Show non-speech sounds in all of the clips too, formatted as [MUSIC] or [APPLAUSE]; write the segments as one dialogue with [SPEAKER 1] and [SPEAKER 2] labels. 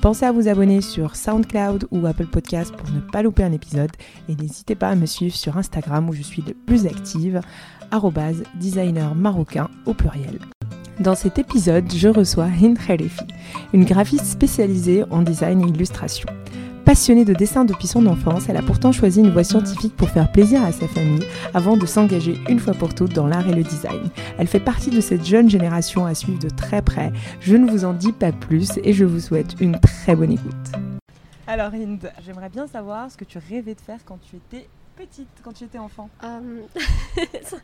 [SPEAKER 1] Pensez à vous abonner sur SoundCloud ou Apple Podcast pour ne pas louper un épisode et n'hésitez pas à me suivre sur Instagram où je suis le plus active, designer marocain au pluriel. Dans cet épisode, je reçois Hind Khalifi, une graphiste spécialisée en design et illustration. Passionnée de dessin depuis son enfance, elle a pourtant choisi une voie scientifique pour faire plaisir à sa famille avant de s'engager une fois pour toutes dans l'art et le design. Elle fait partie de cette jeune génération à suivre de très près. Je ne vous en dis pas plus et je vous souhaite une très bonne écoute. Alors Hind, j'aimerais bien savoir ce que tu rêvais de faire quand tu étais petite, quand tu étais enfant.
[SPEAKER 2] Euh, [LAUGHS]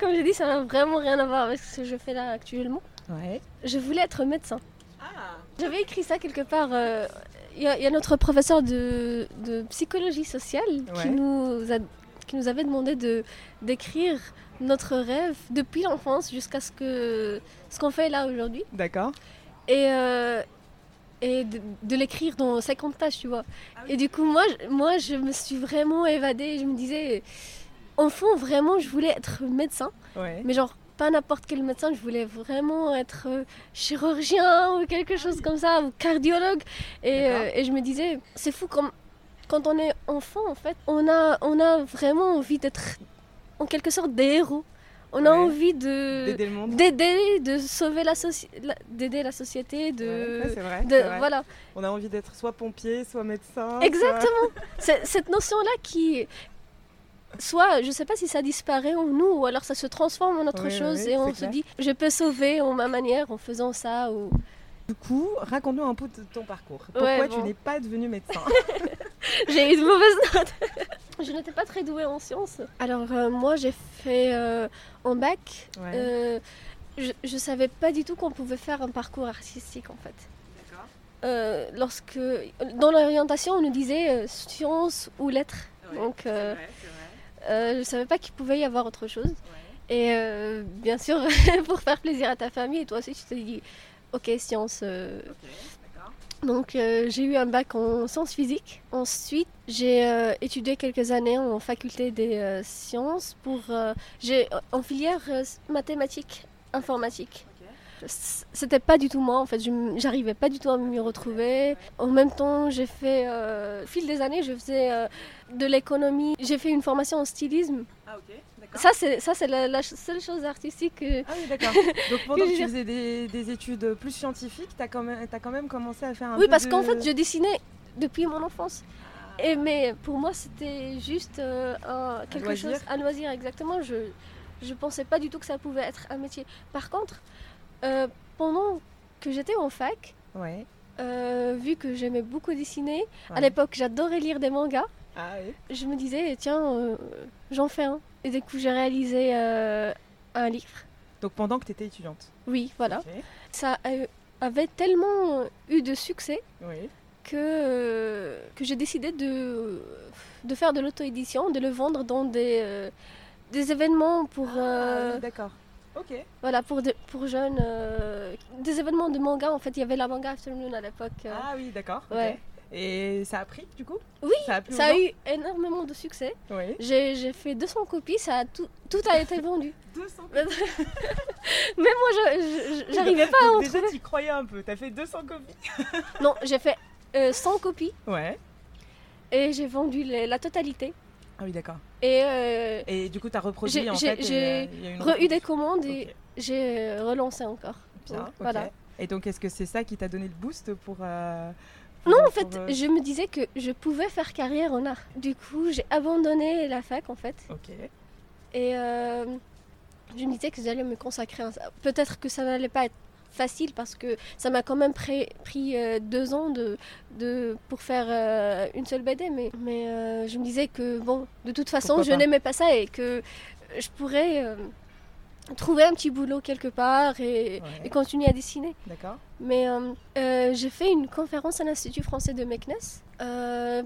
[SPEAKER 2] Comme j'ai dit, ça n'a vraiment rien à voir avec ce que je fais là actuellement.
[SPEAKER 1] Ouais.
[SPEAKER 2] Je voulais être médecin.
[SPEAKER 1] Ah
[SPEAKER 2] J'avais écrit ça quelque part. euh, Il y, a- il y a notre professeur de, de psychologie sociale
[SPEAKER 1] Ouais.
[SPEAKER 2] qui, nous a- qui nous avait demandé de d'écrire notre rêve depuis l'enfance jusqu'à ce que ce qu'on fait là aujourd'hui
[SPEAKER 1] D'accord.
[SPEAKER 2] et euh, et de, de l'écrire dans 50 pages, tu vois.
[SPEAKER 1] Ah
[SPEAKER 2] Et du coup, moi, je- moi, je me suis vraiment évadée. Je me disais, enfant, vraiment, je voulais être médecin.
[SPEAKER 1] Ouais.
[SPEAKER 2] Mais genre, pas n'importe quel médecin, je voulais vraiment être euh, chirurgien ou quelque chose comme ça, ou cardiologue. Et, euh, et je me disais, c'est fou comme quand on est enfant, en fait, on a, on a vraiment envie d'être en quelque sorte des héros. On a envie de
[SPEAKER 1] D'aider
[SPEAKER 2] de sauver la, soci- la- d'aider la société, de,
[SPEAKER 1] Ouais, vrai.
[SPEAKER 2] de- voilà.
[SPEAKER 1] On a envie d'être soit pompier, soit médecin.
[SPEAKER 2] Exactement. Cette notion-là qui, soit, je sais pas si ça disparaît en nous ou alors ça se transforme en autre
[SPEAKER 1] Oui,
[SPEAKER 2] chose
[SPEAKER 1] oui,
[SPEAKER 2] et on
[SPEAKER 1] c'est
[SPEAKER 2] se dit, je peux sauver en ma manière en faisant ça ou.
[SPEAKER 1] Du coup, raconte-nous un peu de ton parcours. Pourquoi
[SPEAKER 2] Ouais,
[SPEAKER 1] tu n'es pas devenu médecin [LAUGHS]
[SPEAKER 2] J'ai eu de mauvaises notes. [LAUGHS] je n'étais pas très douée en sciences. Alors euh, moi j'ai fait euh, en bac.
[SPEAKER 1] Ouais.
[SPEAKER 2] euh, je, je savais pas du tout qu'on pouvait faire un parcours artistique en fait.
[SPEAKER 1] D'accord.
[SPEAKER 2] Euh, lorsque dans l'orientation on nous disait euh, sciences ou lettres. Donc euh, euh, je savais pas qu'il pouvait y avoir autre chose. Et euh, bien sûr, [LAUGHS] pour faire plaisir à ta famille, et toi aussi, tu te dis, ok, sciences. euh. Donc j'ai eu un bac en sciences physiques. Ensuite, j'ai étudié quelques années en faculté des sciences pour. j'ai en filière mathématiques, informatique. C'était pas du tout moi en fait, j'arrivais pas du tout à m'y retrouver. En même temps, j'ai fait, euh, au fil des années, je faisais euh, de l'économie. J'ai fait une formation en stylisme.
[SPEAKER 1] Ah ok, d'accord.
[SPEAKER 2] Ça, c'est ça, c'est la, seule chose artistique que.
[SPEAKER 1] Ah oui, d'accord. [LAUGHS] Donc pendant que
[SPEAKER 2] je
[SPEAKER 1] tu faisais des, des études plus scientifiques, tu as, quand même- t'as quand même commencé à faire un
[SPEAKER 2] Oui,
[SPEAKER 1] peu
[SPEAKER 2] parce
[SPEAKER 1] de-
[SPEAKER 2] qu'en fait, je dessinais depuis mon enfance.
[SPEAKER 1] Ah.
[SPEAKER 2] Et mais pour moi, c'était juste euh, un, quelque chose, un loisir exactement. Je je pensais pas du tout que ça pouvait être un métier. Par contre, euh, pendant que j'étais en fac,
[SPEAKER 1] Ouais.
[SPEAKER 2] euh, vu que j'aimais beaucoup dessiner, à l'époque, j'adorais lire des mangas.
[SPEAKER 1] Ah oui.
[SPEAKER 2] Je me disais, tiens, euh, j'en fais un. Et du coup, j'ai réalisé un livre.
[SPEAKER 1] Donc pendant que tu étais étudiante.
[SPEAKER 2] Oui, voilà. Ça avait tellement eu de succès
[SPEAKER 1] Oui.
[SPEAKER 2] que, que j'ai décidé de, de faire de l'auto-édition, de le vendre dans des, des événements pour,
[SPEAKER 1] Ah d'accord. Ok.
[SPEAKER 2] voilà, pour, de- pour jeunes. euh, des événements de manga, en fait, il y avait la manga afternoon à l'époque. euh.
[SPEAKER 1] Ah oui, d'accord.
[SPEAKER 2] Ouais.
[SPEAKER 1] Et ça a pris du coup?
[SPEAKER 2] Oui,
[SPEAKER 1] Ça a
[SPEAKER 2] ça a eu énormément de succès.
[SPEAKER 1] Oui.
[SPEAKER 2] J'ai fait 200 copies, ça a tout, tout a été vendu. [LAUGHS]
[SPEAKER 1] 200 [LAUGHS]
[SPEAKER 2] Mais moi, j'arrivais pas à en
[SPEAKER 1] Déjà, tu croyais un peu. T'as fait 200 copies?
[SPEAKER 2] Non, j'ai fait euh, 100 copies
[SPEAKER 1] Ouais.
[SPEAKER 2] et j'ai vendu les- la totalité.
[SPEAKER 1] Ah oui, d'accord.
[SPEAKER 2] Et euh,
[SPEAKER 1] Et du coup, tu as reproduit en fait.
[SPEAKER 2] j'ai
[SPEAKER 1] euh,
[SPEAKER 2] re-eu des commandes et j'ai euh, relancé encore.
[SPEAKER 1] Bien,
[SPEAKER 2] Donc,
[SPEAKER 1] ok.
[SPEAKER 2] Voilà.
[SPEAKER 1] Et donc, est-ce que c'est ça qui t'a donné le boost pour. euh,
[SPEAKER 2] Non,
[SPEAKER 1] pour-
[SPEAKER 2] en fait,
[SPEAKER 1] euh,
[SPEAKER 2] je me disais que je pouvais faire carrière en art. Du coup, j'ai abandonné la fac en fait.
[SPEAKER 1] Ok.
[SPEAKER 2] Et je me disais que j'allais me consacrer à ça. Peut-être que ça n'allait pas être facile parce que ça m'a quand même pris euh, deux ans de, de, pour faire euh, une seule BD. Mais, mais euh, je me disais que, bon, de toute façon,
[SPEAKER 1] Pourquoi
[SPEAKER 2] je n'aimais pas ça et que je pourrais trouver un petit boulot quelque part et,
[SPEAKER 1] Ouais.
[SPEAKER 2] et continuer à dessiner.
[SPEAKER 1] D'accord.
[SPEAKER 2] Mais euh, euh, j'ai fait une conférence à l'Institut français de Meknès. Euh,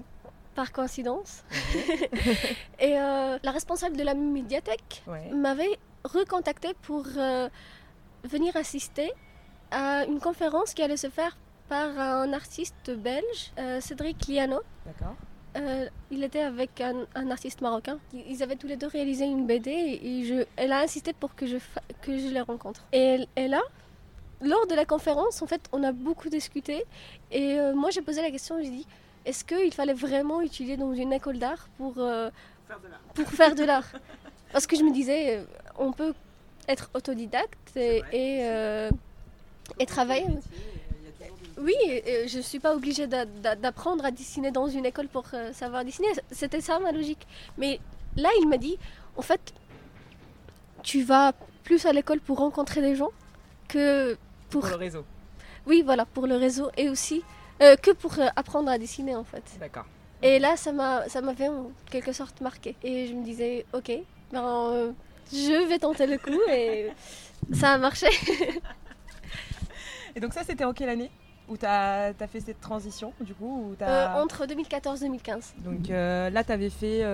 [SPEAKER 2] par coïncidence. [LAUGHS] et la responsable de la médiathèque m'avait recontacté pour venir assister à une conférence qui allait se faire par un artiste belge, euh, Cédric Liano.
[SPEAKER 1] D'accord.
[SPEAKER 2] il était avec un, artiste marocain. Ils avaient tous les deux réalisé une BD et je, elle a insisté pour que je, que je les rencontre. Et, et là, lors de la conférence, en fait, on a beaucoup discuté. Et moi, j'ai posé la question, j'ai dit, est-ce qu'il fallait vraiment étudier dans une école d'art pour, euh, pour faire de l'art? Parce que je me disais, euh, on peut être autodidacte et, euh, et, travailler. Oui, je ne suis pas obligée d'apprendre à dessiner dans une école pour savoir dessiner. C'était ça ma logique. Mais là, il m'a dit, en fait, tu vas plus à l'école pour rencontrer des gens que pour...
[SPEAKER 1] Pour le réseau.
[SPEAKER 2] Oui, voilà, pour le réseau. Et aussi, euh, que pour euh, apprendre à dessiner en fait.
[SPEAKER 1] D'accord.
[SPEAKER 2] Et là, ça m'a, ça m'avait en quelque sorte marqué. Et je me disais, ok, ben, euh, je vais tenter le coup et ça a marché. [LAUGHS]
[SPEAKER 1] et donc ça, c'était en quelle année où tu as, fait cette transition du coup
[SPEAKER 2] Entre 2014 et 2015.
[SPEAKER 1] Donc là, tu avais fait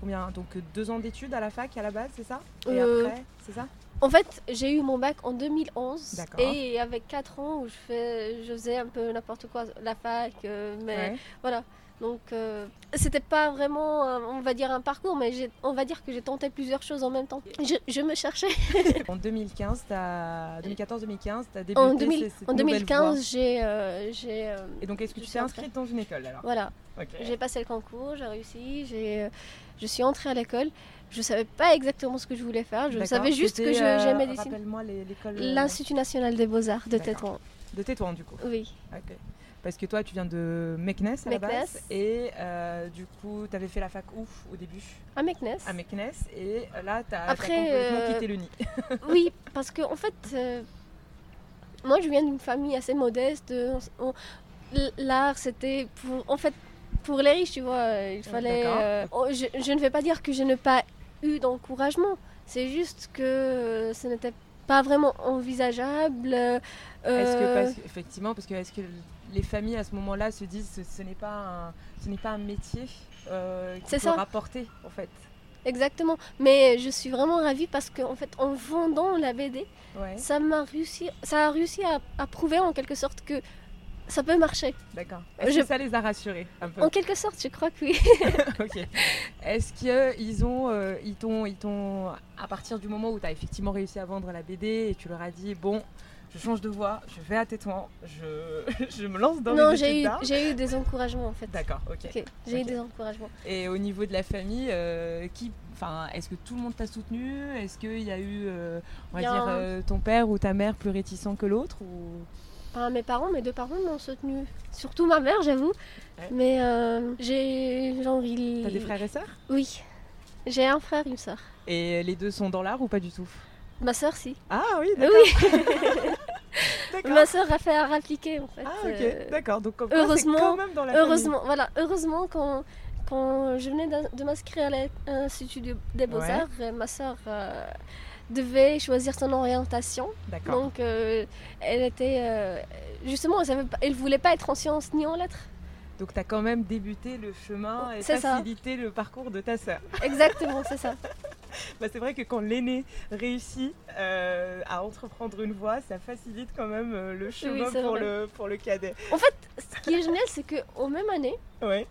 [SPEAKER 1] combien? Donc deux ans d'études à la fac à la base, c'est ça? Et après, c'est ça?
[SPEAKER 2] en fait, j'ai eu mon bac en 2011 et avec 4 ans où je, fais, je faisais un peu n'importe quoi, la fac, euh, mais voilà. Donc, euh, c'était pas vraiment, on va dire, un parcours, mais on va dire que j'ai tenté plusieurs choses en même temps. Je, me cherchais. [LAUGHS]
[SPEAKER 1] en 2015, 2014-2015, tu as débuté
[SPEAKER 2] En, 2000, en 2015, j'ai. Euh,
[SPEAKER 1] et donc, est-ce que tu t'es inscrite dans une école alors
[SPEAKER 2] Voilà. J'ai passé le concours, j'ai réussi, je suis entrée à l'école. Je ne savais pas exactement ce que je voulais faire. Je savais juste que
[SPEAKER 1] euh,
[SPEAKER 2] j'aimais dessiner.
[SPEAKER 1] Rappelle-moi l'école.
[SPEAKER 2] Euh, L'Institut national des beaux-arts de Tétouan.
[SPEAKER 1] De Tétouan, du coup
[SPEAKER 2] Oui.
[SPEAKER 1] Parce que toi, tu viens de Meknes à la base. Et euh, du coup, tu avais fait la fac où au début
[SPEAKER 2] À Meknes.
[SPEAKER 1] À Meknes. Et là, tu as, complètement quitté le nid. [LAUGHS]
[SPEAKER 2] oui, parce que en fait, moi, je viens d'une famille assez modeste. L'art, c'était pour. En fait, pour les riches, tu vois. Il fallait. Oh, je, je, ne vais pas dire que je n'ai pas eu d'encouragement. C'est juste que ce n'était pas vraiment envisageable.
[SPEAKER 1] Euh, est-ce que, effectivement, parce que est-ce que les familles à ce moment-là se disent ce, ce n'est pas un, ce n'est pas un métier euh, qui peut rapporter en fait.
[SPEAKER 2] Exactement, mais je suis vraiment ravie parce qu'en fait, en vendant la BD, ça m'a réussi, ça a réussi à, à, prouver en quelque sorte que ça peut marcher.
[SPEAKER 1] D'accord. Est-ce que ça les a rassurés un peu
[SPEAKER 2] En quelque sorte, je crois que oui. [LAUGHS]
[SPEAKER 1] ok. Est-ce qu'ils ont, euh, ils t'ont, ils t'ont, à partir du moment où tu as effectivement réussi à vendre la BD et tu leur as dit, bon, je change de voix, je vais à Tétouan, je, [LAUGHS] je me lance dans
[SPEAKER 2] non, j'ai eu, j'ai eu des encouragements en fait.
[SPEAKER 1] D'accord, ok.
[SPEAKER 2] j'ai eu des encouragements.
[SPEAKER 1] Et au niveau de la famille, euh, qui, enfin, est-ce que tout le monde t'a soutenu? Est-ce qu'il y a eu, euh, on va dire, ton père ou ta mère plus réticent que l'autre ou?
[SPEAKER 2] Mes parents, mes deux parents m'ont soutenu. Surtout ma mère, j'avoue. Mais euh, j'ai genre il.
[SPEAKER 1] T'as des frères et sœurs?
[SPEAKER 2] Oui. J'ai un frère et une sœur.
[SPEAKER 1] Et les deux sont dans l'art ou pas du tout?
[SPEAKER 2] Ma sœur, si.
[SPEAKER 1] Ah oui, d'accord.
[SPEAKER 2] Oui. [LAUGHS] Ma sœur a fait un appliquer en fait.
[SPEAKER 1] Ah ok, euh, d'accord. Donc
[SPEAKER 2] heureusement,
[SPEAKER 1] quand même dans la
[SPEAKER 2] heureusement, voilà, heureusement quand quand je venais de, m'inscrire à l'Institut des Beaux-Arts, ma sœur euh, devait choisir son orientation. Donc, euh, elle était. Euh, justement, elle ne voulait pas être en sciences ni en lettres.
[SPEAKER 1] Donc, tu as quand même débuté le chemin et facilité le parcours de ta sœur.
[SPEAKER 2] Exactement, c'est ça. [LAUGHS] [LAUGHS]
[SPEAKER 1] bah, c'est vrai que quand l'aîné réussit euh, à entreprendre une voie, ça facilite quand même le chemin pour, le, pour le cadet.
[SPEAKER 2] En fait, ce qui est génial, c'est qu'aux mêmes années,
[SPEAKER 1] ouais.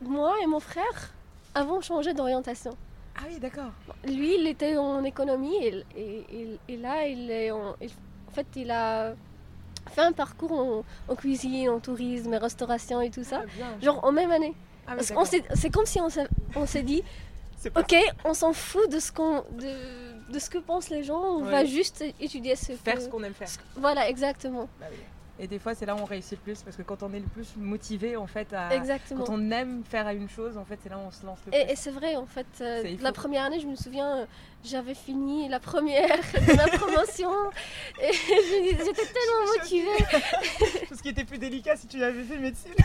[SPEAKER 2] moi et mon frère avons changé d'orientation.
[SPEAKER 1] Ah oui, d'accord.
[SPEAKER 2] Lui, il était en économie et, et, là, il est en, fait, il a fait un parcours en, cuisine, en tourisme, restauration et tout ça, ah, genre en même année. Ah c'est comme si on s'est dit, ok, on s'en fout de ce qu'on de, de, ce que pensent les gens, on va juste étudier ce
[SPEAKER 1] faire ce qu'on aime faire.
[SPEAKER 2] Voilà, exactement.
[SPEAKER 1] Bah et des fois, c'est là où on réussit le plus parce que quand on est le plus motivé, en fait, à,
[SPEAKER 2] Exactement.
[SPEAKER 1] quand on aime faire une chose, en fait, c'est là où on se lance le
[SPEAKER 2] plus. Et, c'est vrai, en fait, euh, la première année, je me souviens, j'avais fini la première de ma [LAUGHS] promotion et j'étais tellement motivée. [LAUGHS]
[SPEAKER 1] Tout ce qui était plus délicat si tu avais fait médecine. [LAUGHS]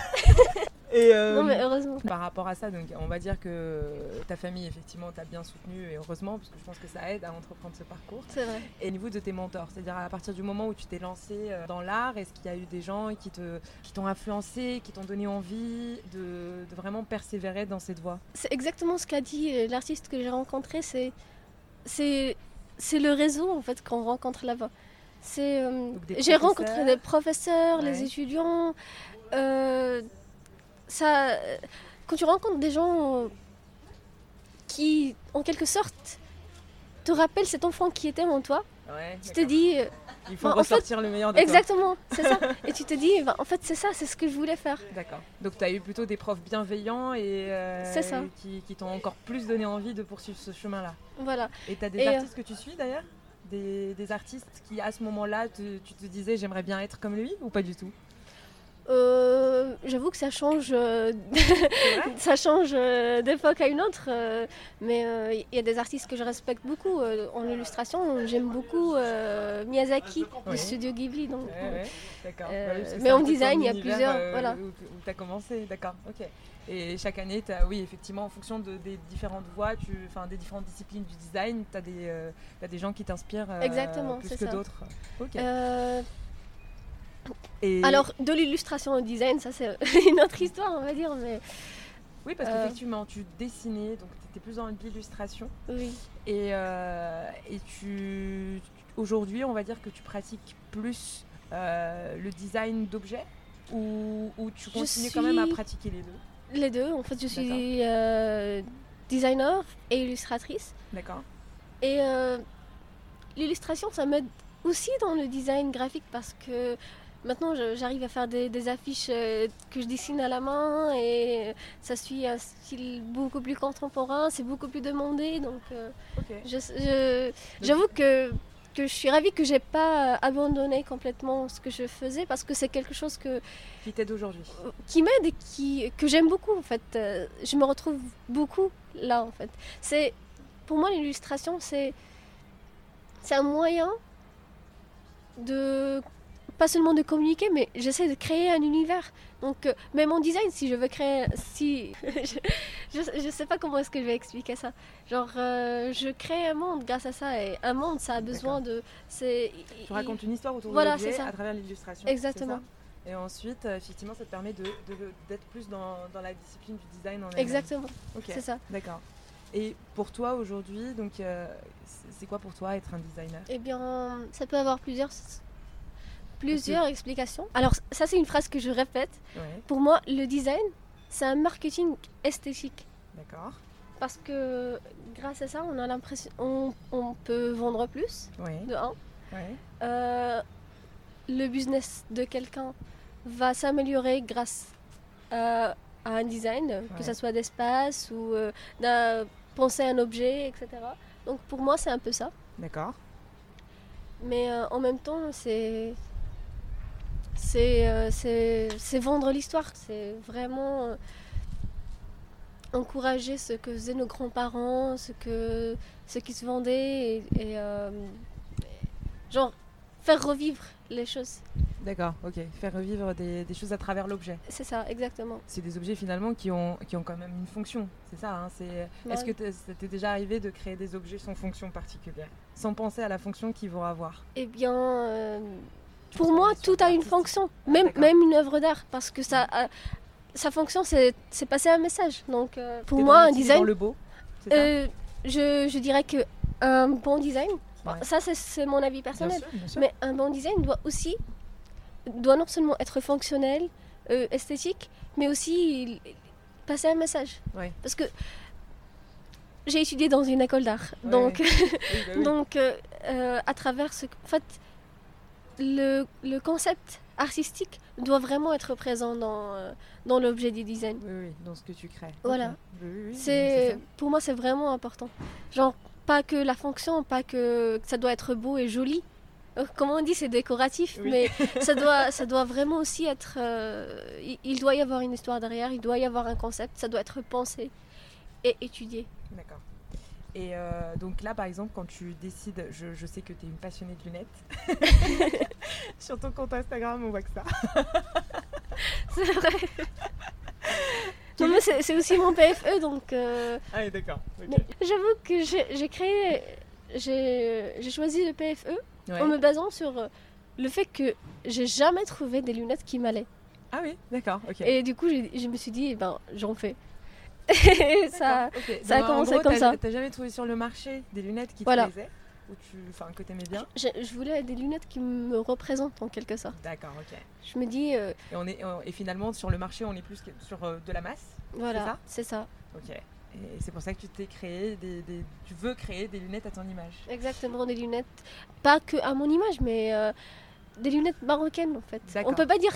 [SPEAKER 2] Et euh, non, mais heureusement.
[SPEAKER 1] Par rapport à ça, donc, on va dire que ta famille, effectivement, t'a bien soutenu et heureusement, parce que je pense que ça aide à entreprendre ce parcours.
[SPEAKER 2] C'est vrai.
[SPEAKER 1] Et au niveau de tes mentors, c'est-à-dire à partir du moment où tu t'es lancé euh, dans l'art, est-ce qu'il y a eu des gens qui te qui t'ont influencé, qui t'ont donné envie de, de, vraiment persévérer dans cette voie?
[SPEAKER 2] C'est exactement ce qu'a dit euh, l'artiste que j'ai rencontré. C'est c'est c'est le réseau en fait qu'on rencontre là-bas. C'est euh, j'ai rencontré des professeurs, les étudiants. Euh, ça, quand tu rencontres des gens qui, en quelque sorte, te rappellent cet enfant qui était en toi, tu te dis. Euh,
[SPEAKER 1] Il faut ressortir le meilleur de
[SPEAKER 2] Exactement, c'est ça. [LAUGHS] Et tu te dis, ben, en fait, c'est ça, c'est ce que je voulais faire.
[SPEAKER 1] D'accord. Donc, tu as eu plutôt des profs bienveillants et
[SPEAKER 2] euh,
[SPEAKER 1] qui, qui t'ont encore plus donné envie de poursuivre ce chemin-là.
[SPEAKER 2] Voilà.
[SPEAKER 1] Et tu as des artistes que tu suis d'ailleurs? Des, des, artistes qui, à ce moment-là, tu te disais, j'aimerais bien être comme lui ou pas du tout?
[SPEAKER 2] Euh, j'avoue que ça change, euh, [LAUGHS] ça change euh, d'époque à une autre, mais il y a des artistes que je respecte beaucoup. en illustration, j'aime beaucoup Miyazaki du studio Ghibli. Donc, mais en design, il y a plusieurs. voilà.
[SPEAKER 1] Où, tu as commencé, d'accord, ok. Et chaque année, as, oui, effectivement, en fonction de, des différentes voies, tu, des différentes disciplines du design, tu as, as, des gens qui t'inspirent plus que d'autres.
[SPEAKER 2] Alors, de l'illustration au design, ça c'est [LAUGHS] une autre histoire, on va dire. Mais...
[SPEAKER 1] Oui, parce euh, qu'effectivement, tu dessinais, donc tu étais plus dans l'illustration.
[SPEAKER 2] Oui.
[SPEAKER 1] Et, euh, et tu, aujourd'hui, on va dire que tu pratiques plus euh, le design d'objets ou, ou, tu continues quand même à pratiquer les deux?
[SPEAKER 2] Les deux. En fait, je suis designer et illustratrice.
[SPEAKER 1] D'accord.
[SPEAKER 2] Et l'illustration, ça m'aide aussi dans le design graphique parce que Maintenant, j'arrive à faire des, affiches euh, que je dessine à la main et ça suit un style beaucoup plus contemporain, c'est beaucoup plus demandé. Donc, euh, j'avoue que, que je suis ravie que j'ai pas abandonné complètement ce que je faisais parce que c'est quelque chose que
[SPEAKER 1] qui t'aide aujourd'hui,
[SPEAKER 2] qui m'aide et qui que j'aime beaucoup en fait. Euh, je me retrouve beaucoup là en fait. C'est pour moi l'illustration, c'est c'est un moyen de pas seulement de communiquer, mais j'essaie de créer un univers. Donc, euh, même en design, si je veux créer, si [LAUGHS] je, je, sais pas comment est-ce que je vais expliquer ça. Genre, euh, je crée un monde grâce à ça, et un monde, ça a besoin de.
[SPEAKER 1] C'est. Tu racontes une histoire autour de l'objet à travers l'illustration.
[SPEAKER 2] Exactement.
[SPEAKER 1] Et ensuite, euh, effectivement, ça te permet d'être de, plus dans, dans, la discipline du design en
[SPEAKER 2] Exactement. C'est ça.
[SPEAKER 1] D'accord. Et pour toi aujourd'hui, donc, c'est quoi pour toi être un designer?
[SPEAKER 2] Eh bien, ça peut avoir plusieurs plusieurs explications. Alors ça c'est une phrase que je répète. Pour moi, le design, c'est un marketing esthétique.
[SPEAKER 1] D'accord.
[SPEAKER 2] Parce que grâce à ça, on a l'impression, on, on, peut vendre plus. De un. Euh, le business de quelqu'un va s'améliorer grâce à, un design, que ce soit d'espace ou euh, penser à un objet, etc. Donc pour moi, c'est un peu ça.
[SPEAKER 1] D'accord.
[SPEAKER 2] Mais euh, en même temps, c'est euh, c'est vendre l'histoire, c'est vraiment euh, encourager ce que faisaient nos grands-parents, ce, que, ce qui se vendait, et, euh, genre faire revivre les choses.
[SPEAKER 1] D'accord, ok. Faire revivre des, choses à travers l'objet.
[SPEAKER 2] C'est ça, exactement.
[SPEAKER 1] C'est des objets finalement qui ont, qui ont quand même une fonction, c'est ça hein, Est-ce que ça t'est déjà arrivé de créer des objets sans fonction particulière? Sans penser à la fonction qu'ils vont avoir?
[SPEAKER 2] Eh bien, pour moi, tout a une fonction, même, même une œuvre d'art, parce que ça, sa fonction, c'est passer un message. Donc, euh, pour moi, un design.
[SPEAKER 1] le beau
[SPEAKER 2] euh, je, je, dirais que un bon design, ça c'est mon avis personnel, mais un bon design doit aussi, doit non seulement être fonctionnel, euh, esthétique, mais aussi passer un message. Parce que j'ai étudié dans une école d'art, donc, bah [LAUGHS] donc à travers ce, en fait, le, le, concept artistique doit vraiment être présent dans, euh, dans l'objet du design.
[SPEAKER 1] Oui, oui, dans ce que tu crées.
[SPEAKER 2] Voilà. c'est, pour moi, c'est vraiment important. Genre, pas que la fonction, pas que ça doit être beau et joli. Euh, comme on dit, c'est décoratif, mais [LAUGHS] ça doit, ça doit vraiment aussi être. Euh, il, il, doit y avoir une histoire derrière, il doit y avoir un concept, ça doit être pensé et étudié.
[SPEAKER 1] D'accord. Et euh, donc là, par exemple, quand tu décides, je, sais que tu es une passionnée de lunettes. [LAUGHS] Sur ton compte Instagram, on voit que ça. [LAUGHS]
[SPEAKER 2] c'est vrai. Non, mais c'est aussi mon PFE, donc.
[SPEAKER 1] Euh, ah oui, d'accord.
[SPEAKER 2] J'avoue que j'ai créé. J'ai choisi le PFE en me basant sur le fait que j'ai jamais trouvé des lunettes qui m'allaient.
[SPEAKER 1] Ah oui, d'accord, ok.
[SPEAKER 2] Et du coup, je me suis dit, eh ben, j'en fais. [LAUGHS] Ça, ça a commencé comme ça.
[SPEAKER 1] T'as jamais trouvé sur le marché des lunettes qui te plaisaient ou tu, enfin, que t'aimais bien
[SPEAKER 2] je, je, voulais des lunettes qui me représentent en quelque sorte.
[SPEAKER 1] D'accord, ok.
[SPEAKER 2] Je me dis. Euh,
[SPEAKER 1] et, on est, et finalement, sur le marché, on est plus sur euh, de la masse
[SPEAKER 2] Voilà, c'est ça,
[SPEAKER 1] Ok. Et c'est pour ça que tu t'es créé des, tu veux créer des lunettes à ton image.
[SPEAKER 2] Exactement, des lunettes, pas que à mon image, mais euh, des lunettes marocaines en fait. On peut pas dire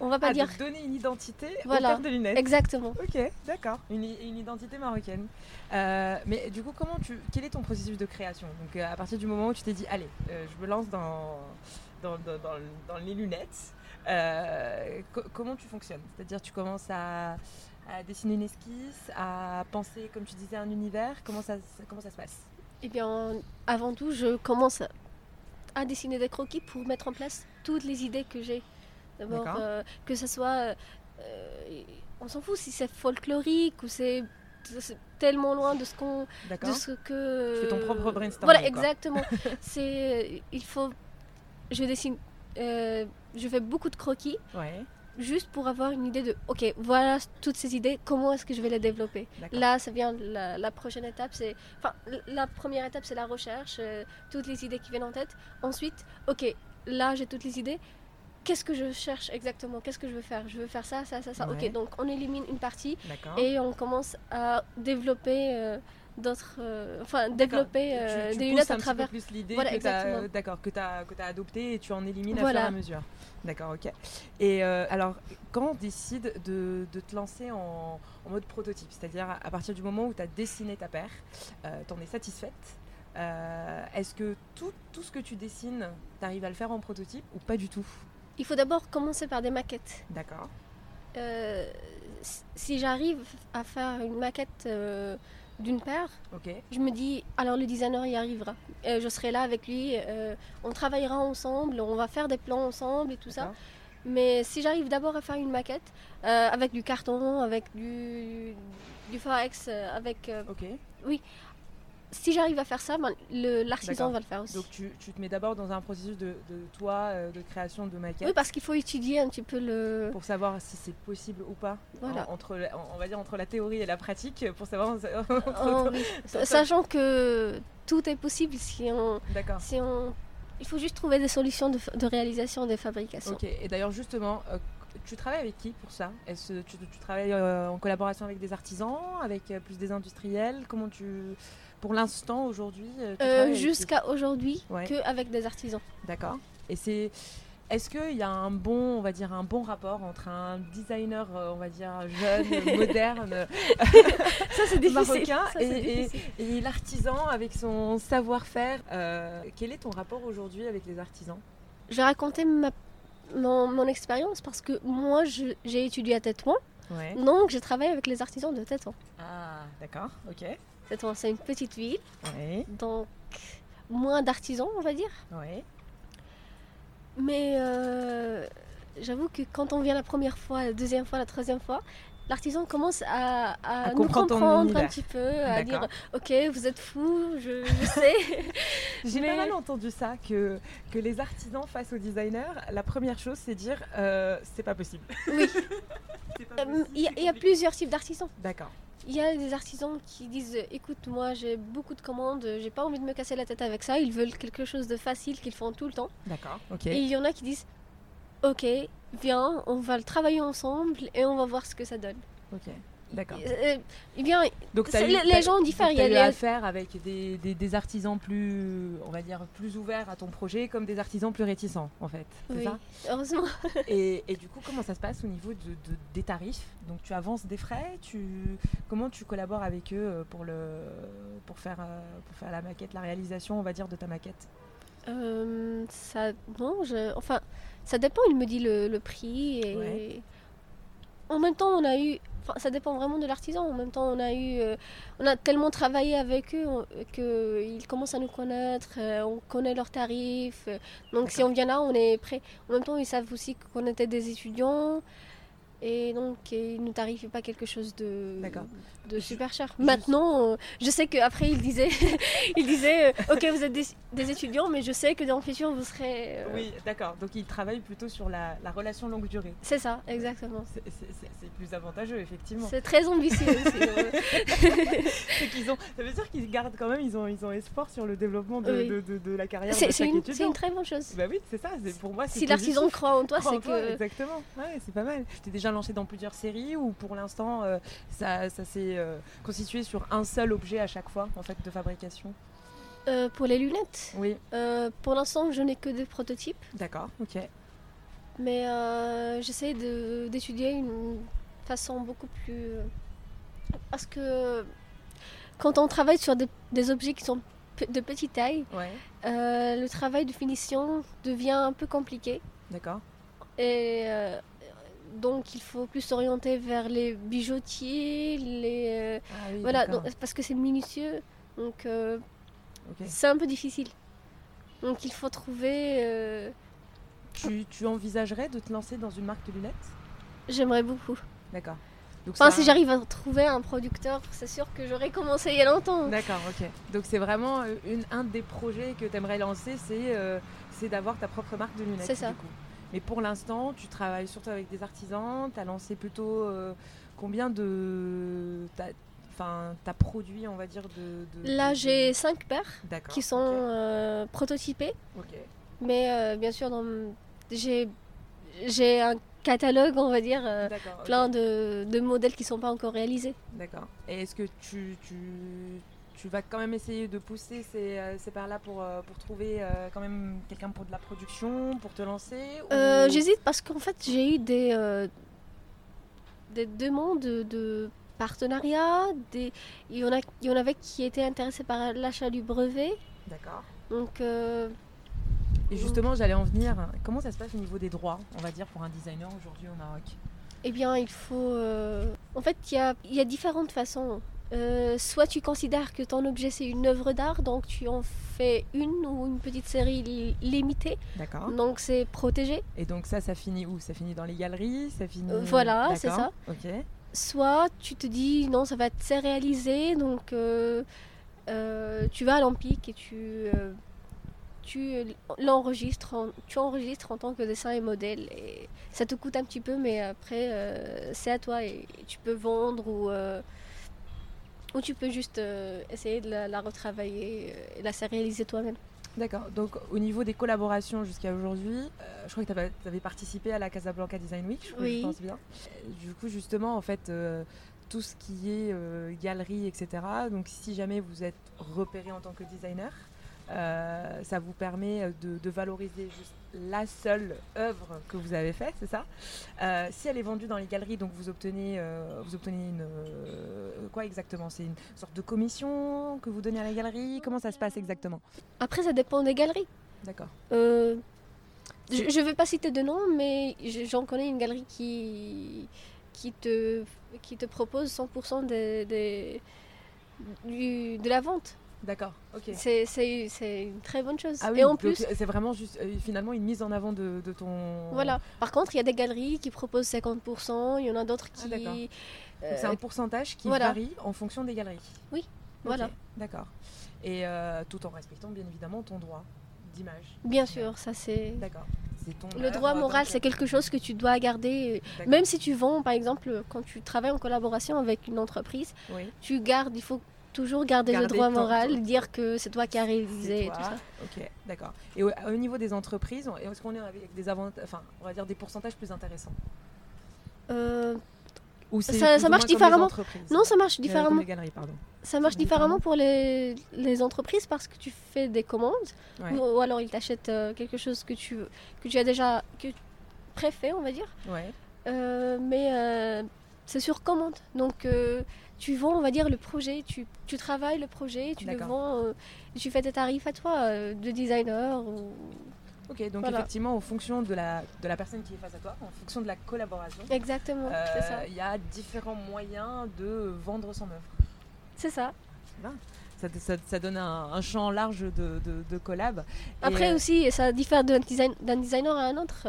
[SPEAKER 2] on va pas
[SPEAKER 1] ah,
[SPEAKER 2] dire.
[SPEAKER 1] donner une identité
[SPEAKER 2] voilà.
[SPEAKER 1] au de lunettes.
[SPEAKER 2] Exactement.
[SPEAKER 1] Ok, d'accord. Une, une, identité marocaine. Euh, mais du coup, comment tu, quel est ton processus de création? Donc, euh, à partir du moment où tu t'es dit, allez, euh, je me lance dans, dans, dans, dans, les lunettes, comment tu fonctionnes? C'est-à-dire, tu commences à, à, dessiner une esquisse, à penser, comme tu disais, un univers. Comment ça, comment ça se passe?
[SPEAKER 2] Eh bien, avant tout, je commence à dessiner des croquis pour mettre en place toutes les idées que j'ai D'abord, euh, que ce soit. Euh, on s'en fout si c'est folklorique ou c'est tellement loin de ce qu'on de ce que
[SPEAKER 1] tu fais ton propre brainstorming
[SPEAKER 2] voilà exactement. [LAUGHS] C'est il faut je dessine euh, je fais beaucoup de croquis
[SPEAKER 1] ouais.
[SPEAKER 2] juste pour avoir une idée de ok voilà toutes ces idées comment est-ce que je vais les développer? Là ça vient la, la prochaine étape c'est enfin la première étape c'est la recherche toutes les idées qui viennent en tête. Ensuite ok là j'ai toutes les idées qu'est-ce que je cherche exactement? Qu'est-ce que je veux faire? Je veux faire ça, ça, ça, ça. Ok, donc on élimine une partie et on commence à développer euh, d'autres. Euh, enfin, développer euh, des lunettes à travers.
[SPEAKER 1] plus l'idée voilà, que tu as, que tu as, as adopté et tu en élimines à fur et à mesure. D'accord, ok. Et alors, quand on décide de, de te lancer en, en mode prototype, c'est-à-dire à partir du moment où tu as dessiné ta paire, tu en es satisfaite Est-ce que tout, tout ce que tu dessines, tu arrives à le faire en prototype ou pas du tout?
[SPEAKER 2] Il faut d'abord commencer par des maquettes.
[SPEAKER 1] D'accord.
[SPEAKER 2] Euh, si j'arrive à faire une maquette euh, d'une paire, je me dis, alors le designer y arrivera. Euh, je serai là avec lui, on travaillera ensemble, on va faire des plans ensemble et tout ça. Mais si j'arrive d'abord à faire une maquette avec du carton, avec du, du forex, avec...
[SPEAKER 1] ok.
[SPEAKER 2] Oui, si j'arrive à faire ça, ben, l'artisan va le faire aussi.
[SPEAKER 1] Donc tu, tu te mets d'abord dans un processus de, de toi, euh, de création de maquette.
[SPEAKER 2] Oui, parce qu'il faut étudier un petit peu le.
[SPEAKER 1] Pour savoir si c'est possible ou pas. Voilà. entre, on va dire entre la théorie et la pratique, pour savoir. [LAUGHS]
[SPEAKER 2] Oh, Sachant que tout est possible si on. D'accord. Si on. Il faut juste trouver des solutions de, de réalisation des fabrications.
[SPEAKER 1] Ok. Et d'ailleurs justement. Euh, tu travailles avec qui pour ça? Est-ce tu, tu travailles euh, en collaboration avec des artisans, avec plus des industriels? Comment tu pour l'instant, aujourd'hui
[SPEAKER 2] euh, euh, Jusqu'à aujourd'hui, que avec des artisans.
[SPEAKER 1] D'accord. Et c'est. Est-ce qu'il y a un bon, on va dire, un bon rapport entre un designer, euh, on va dire, jeune, [LAUGHS] moderne,
[SPEAKER 2] ça, c'est [LAUGHS]
[SPEAKER 1] marocain, et, et, l'artisan avec son savoir-faire Quel est ton rapport aujourd'hui avec les artisans?
[SPEAKER 2] Je vais raconter ma, mon, mon expérience parce que moi, j'ai étudié à Tétouan. Donc, j'ai travaillé avec les artisans de Tétouan.
[SPEAKER 1] Ah, d'accord, ok
[SPEAKER 2] c'est une petite ville. Donc, moins d'artisans, on va dire. Mais euh, j'avoue que quand on vient la première fois, la deuxième fois, la troisième fois, l'artisan commence à, nous comprendre un petit peu, à dire Ok, vous êtes fou, je, sais. [LAUGHS]
[SPEAKER 1] J'ai pas mal entendu ça, que, que les artisans face aux designers, la première chose c'est dire euh, C'est pas possible.
[SPEAKER 2] Oui. [LAUGHS] Il y, a plusieurs types d'artisans.
[SPEAKER 1] D'accord.
[SPEAKER 2] Il y a des artisans qui disent écoute moi j'ai beaucoup de commandes, j'ai pas envie de me casser la tête avec ça, ils veulent quelque chose de facile qu'ils font tout le temps.
[SPEAKER 1] D'accord, ok.
[SPEAKER 2] Et il y en a qui disent ok, viens, on va le travailler ensemble et on va voir ce que ça donne.
[SPEAKER 1] Ok. D'accord.
[SPEAKER 2] Euh, eh bien, Donc, les, gens diffèrent.
[SPEAKER 1] Il y a affaire avec des, des, artisans plus, on va dire, plus ouverts à ton projet, comme des artisans plus réticents, en fait.
[SPEAKER 2] Oui,
[SPEAKER 1] ça?
[SPEAKER 2] heureusement. [LAUGHS]
[SPEAKER 1] et, et, du coup, comment ça se passe au niveau de, des tarifs? Donc, tu avances des frais? Tu, comment tu collabores avec eux euh, pour le, pour faire, euh, pour faire la maquette, la réalisation, on va dire, de ta maquette?
[SPEAKER 2] Ça, non, je, enfin, ça dépend. Il me dit le, le prix et. En même temps, on a eu ça dépend vraiment de l'artisan. En même temps, on a eu, euh, on a tellement travaillé avec eux qu'ils commencent à nous connaître, euh, on connaît leurs tarifs. donc si on vient là, on est prêt. En même temps, ils savent aussi qu'on était des étudiants. Et donc il ne tarifait pas quelque chose de, super cher. Maintenant, euh, je sais qu'après il disait, [LAUGHS] il disait euh, ok vous êtes des, des étudiants, mais je sais que dans le futur vous serez. euh,
[SPEAKER 1] Oui, d'accord. Donc ils travaillent plutôt sur la, la relation longue durée.
[SPEAKER 2] C'est ça, exactement.
[SPEAKER 1] C'est- plus avantageux, effectivement.
[SPEAKER 2] C'est très ambitieux aussi. [LAUGHS] euh.
[SPEAKER 1] Qu'ils ont, ça veut dire qu'ils gardent quand même, ils ont, ils ont espoir sur le développement de,
[SPEAKER 2] Oui.
[SPEAKER 1] de, de- de la carrière
[SPEAKER 2] C'est
[SPEAKER 1] de
[SPEAKER 2] c'est
[SPEAKER 1] chaque
[SPEAKER 2] une, c'est
[SPEAKER 1] étudiant.
[SPEAKER 2] une très bonne chose.
[SPEAKER 1] Bah oui, c'est ça. Pour moi,
[SPEAKER 2] Si l'artisan croit en toi, c'est que.
[SPEAKER 1] Exactement, ouais, c'est pas mal. T'es déjà lancé dans plusieurs séries ou pour l'instant euh, ça, ça s'est euh, constitué sur un seul objet à chaque fois en fait de fabrication?
[SPEAKER 2] Euh, pour les lunettes,
[SPEAKER 1] Oui,
[SPEAKER 2] euh, pour l'instant je n'ai que des prototypes,
[SPEAKER 1] d'accord, ok.
[SPEAKER 2] mais euh, j'essaie d'étudier une façon beaucoup plus. Parce que quand on travaille sur des, des objets qui sont de petite taille,
[SPEAKER 1] Ouais,
[SPEAKER 2] le travail de finition devient un peu compliqué.
[SPEAKER 1] d'accord.
[SPEAKER 2] Et donc il faut plus s'orienter vers les bijoutiers, les. euh,
[SPEAKER 1] Ah oui,
[SPEAKER 2] voilà, donc- parce que c'est minutieux. Donc euh, c'est un peu difficile. Donc il faut trouver. euh,
[SPEAKER 1] Tu, tu envisagerais de te lancer dans une marque de lunettes?
[SPEAKER 2] J'aimerais beaucoup.
[SPEAKER 1] D'accord.
[SPEAKER 2] Enfin,
[SPEAKER 1] ça-
[SPEAKER 2] si j'arrive à trouver un producteur, c'est sûr que j'aurais commencé il y a longtemps.
[SPEAKER 1] D'accord, ok. Donc c'est vraiment une, un des projets que tu aimerais lancer, c'est euh, d'avoir ta propre marque de lunettes.
[SPEAKER 2] C'est ça.
[SPEAKER 1] du coup. Mais pour l'instant, tu travailles surtout avec des artisans. Tu as lancé plutôt euh, combien de. t'as- Enfin, tu as produit, on va dire, de. de-
[SPEAKER 2] Là,
[SPEAKER 1] de-
[SPEAKER 2] j'ai cinq paires
[SPEAKER 1] D'accord.
[SPEAKER 2] qui sont euh, prototypées, mais euh, bien sûr, dans j'ai j'ai un catalogue, on va dire, euh, plein de, de modèles qui sont pas encore réalisés.
[SPEAKER 1] D'accord. Et est-ce que tu, tu, tu vas quand même essayer de pousser ces, euh, ces paires-là pour, euh, pour trouver euh, quand même quelqu'un pour de la production, pour te lancer ou-
[SPEAKER 2] J'hésite parce qu'en fait, j'ai eu des, des demandes de, partenariat. Des... Il, y en a, il y en avait qui étaient intéressés par l'achat du brevet.
[SPEAKER 1] D'accord.
[SPEAKER 2] Donc, euh,
[SPEAKER 1] Et justement, j'allais en venir. Comment ça se passe au niveau des droits, on va dire, pour un designer aujourd'hui au Maroc?
[SPEAKER 2] Eh bien, il faut. euh, En fait, il y a, il y a différentes façons. Euh, soit tu considères que ton objet c'est une œuvre d'art, donc tu en fais une ou une petite série li- limitée,
[SPEAKER 1] D'accord.
[SPEAKER 2] donc c'est protégé.
[SPEAKER 1] Et donc ça, ça finit où? Ça finit dans les galeries? Ça finit...
[SPEAKER 2] Euh, voilà, c'est
[SPEAKER 1] D'accord. Ok.
[SPEAKER 2] Soit tu te dis non, ça va être réalisé, donc euh, euh, tu vas à l'Empire et tu, tu l'enregistres, en, tu enregistres en tant que dessin et modèle. Et ça te coûte un petit peu, mais après euh, c'est à toi et, et tu peux vendre ou, euh, ou tu peux juste euh, essayer de la, la retravailler euh, et la réaliser toi-même.
[SPEAKER 1] D'accord. Donc au niveau des collaborations jusqu'à aujourd'hui, euh, je crois que tu avais participé à la Casablanca Design Week, je, crois,
[SPEAKER 2] Oui.
[SPEAKER 1] je pense bien. Du coup, justement, en fait, euh, tout ce qui est euh, galerie, etc. Donc si jamais vous êtes repéré en tant que designer, ça vous permet de, de valoriser juste la seule œuvre que vous avez faite, c'est ça Euh, Si elle est vendue dans les galeries, donc vous obtenez, euh, vous obtenez une euh, quoi exactement? C'est une sorte de commission que vous donnez à la galerie? Comment ça se passe exactement?
[SPEAKER 2] Après, ça dépend des galeries.
[SPEAKER 1] D'accord.
[SPEAKER 2] Je ne vais pas citer de nom, mais j'en connais une galerie qui, qui, te, qui te propose 100% des- des- du- de la vente.
[SPEAKER 1] D'accord, ok.
[SPEAKER 2] C'est- C'est c'est une très bonne chose.
[SPEAKER 1] Ah oui,
[SPEAKER 2] Et en plus,
[SPEAKER 1] c'est vraiment juste euh, finalement une mise en avant de, de ton.
[SPEAKER 2] voilà. Par contre, il y a des galeries qui proposent 50%, il y en a d'autres
[SPEAKER 1] Ah,
[SPEAKER 2] qui...
[SPEAKER 1] d'accord.
[SPEAKER 2] euh,
[SPEAKER 1] c'est un pourcentage qui
[SPEAKER 2] voilà.
[SPEAKER 1] varie en fonction des galeries.
[SPEAKER 2] Oui, voilà.
[SPEAKER 1] D'accord. Et euh, tout en respectant bien évidemment ton droit d'image.
[SPEAKER 2] bien sûr, ça c'est...
[SPEAKER 1] D'accord. Ton
[SPEAKER 2] Le
[SPEAKER 1] œuvre,
[SPEAKER 2] droit moral, c'est quelque chose que tu dois garder. Même si tu vends, par exemple, quand tu travailles en collaboration avec une entreprise,
[SPEAKER 1] Oui.
[SPEAKER 2] tu gardes, il faut toujours garder, le droit moral, dire que c'est toi qui as réalisé et
[SPEAKER 1] toi.
[SPEAKER 2] tout ça.
[SPEAKER 1] Ok, d'accord. Et au, au niveau des entreprises, est-ce qu'on est avec des avantages, enfin, on va dire des pourcentages plus intéressants?
[SPEAKER 2] Euh,
[SPEAKER 1] Ou
[SPEAKER 2] Ça- ça marche différemment.
[SPEAKER 1] entreprises?
[SPEAKER 2] Non, ça marche
[SPEAKER 1] Euh,
[SPEAKER 2] différemment.
[SPEAKER 1] les galeries, pardon.
[SPEAKER 2] Ça marche
[SPEAKER 1] différemment.
[SPEAKER 2] pour les, les entreprises parce que tu fais des commandes
[SPEAKER 1] Ouais.
[SPEAKER 2] ou, ou alors ils t'achètent euh, quelque chose que tu, que tu as déjà que, préfet, on va dire.
[SPEAKER 1] Ouais.
[SPEAKER 2] Euh, mais euh, c'est sur commande. Donc tu vends, on va dire, le projet, tu, tu travailles le projet, tu le vends, euh, tu fais tes tarifs à toi euh, de designer. Ou...
[SPEAKER 1] Ok, donc
[SPEAKER 2] Voilà.
[SPEAKER 1] effectivement, en fonction de la, de la personne qui est face à toi, en fonction de la collaboration,
[SPEAKER 2] Exactement, c'est ça.
[SPEAKER 1] euh, il y a différents moyens de vendre son œuvre.
[SPEAKER 2] C'est ça.
[SPEAKER 1] Ça, donne un, champ large de, de, collab.
[SPEAKER 2] Après aussi, ça diffère d'un design, designer à un autre.